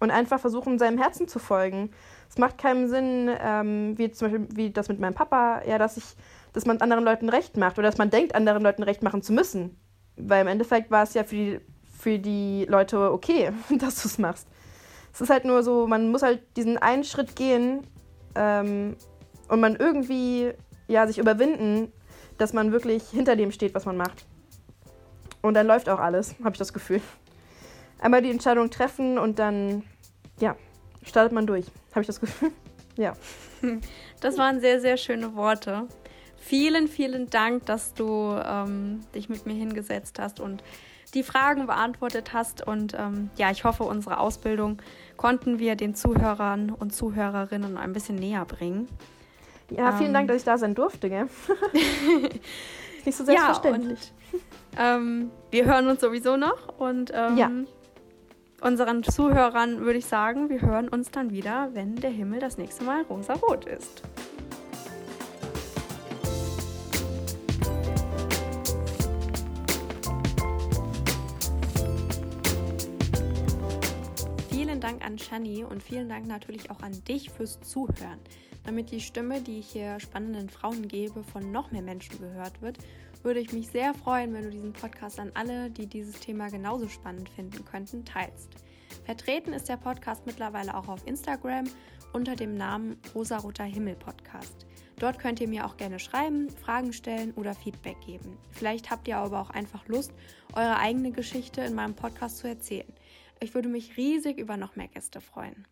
Und einfach versuchen, seinem Herzen zu folgen. Es macht keinen Sinn, ähm, wie zum Beispiel wie das mit meinem Papa, ja, dass ich, dass man anderen Leuten recht macht oder dass man denkt, anderen Leuten recht machen zu müssen. Weil im Endeffekt war es ja für die, für die Leute okay, dass du es machst. Es ist halt nur so, man muss halt diesen einen Schritt gehen ähm, und man irgendwie ja, sich überwinden, dass man wirklich hinter dem steht, was man macht. Und dann läuft auch alles, habe ich das Gefühl. Einmal die Entscheidung treffen und dann, ja, startet man durch, habe ich das Gefühl. ja. Das waren sehr, sehr schöne Worte. Vielen, vielen Dank, dass du ähm, dich mit mir hingesetzt hast und die Fragen beantwortet hast. Und ähm, ja, ich hoffe, unsere Ausbildung konnten wir den Zuhörern und Zuhörerinnen ein bisschen näher bringen. Ja, vielen ähm, Dank, dass ich da sein durfte, gell? Nicht so selbstverständlich. Ja, und, ähm, wir hören uns sowieso noch und ähm, ja. Unseren Zuhörern würde ich sagen, wir hören uns dann wieder, wenn der Himmel das nächste Mal rosa-rot ist. Vielen Dank an Shani und vielen Dank natürlich auch an dich fürs Zuhören. Damit die Stimme, die ich hier spannenden Frauen gebe, von noch mehr Menschen gehört wird, würde ich mich sehr freuen, wenn du diesen Podcast an alle, die dieses Thema genauso spannend finden könnten, teilst. Vertreten ist der Podcast mittlerweile auch auf Instagram unter dem Namen Rosaroter Himmel Podcast. Dort könnt ihr mir auch gerne schreiben, Fragen stellen oder Feedback geben. Vielleicht habt ihr aber auch einfach Lust, eure eigene Geschichte in meinem Podcast zu erzählen. Ich würde mich riesig über noch mehr Gäste freuen.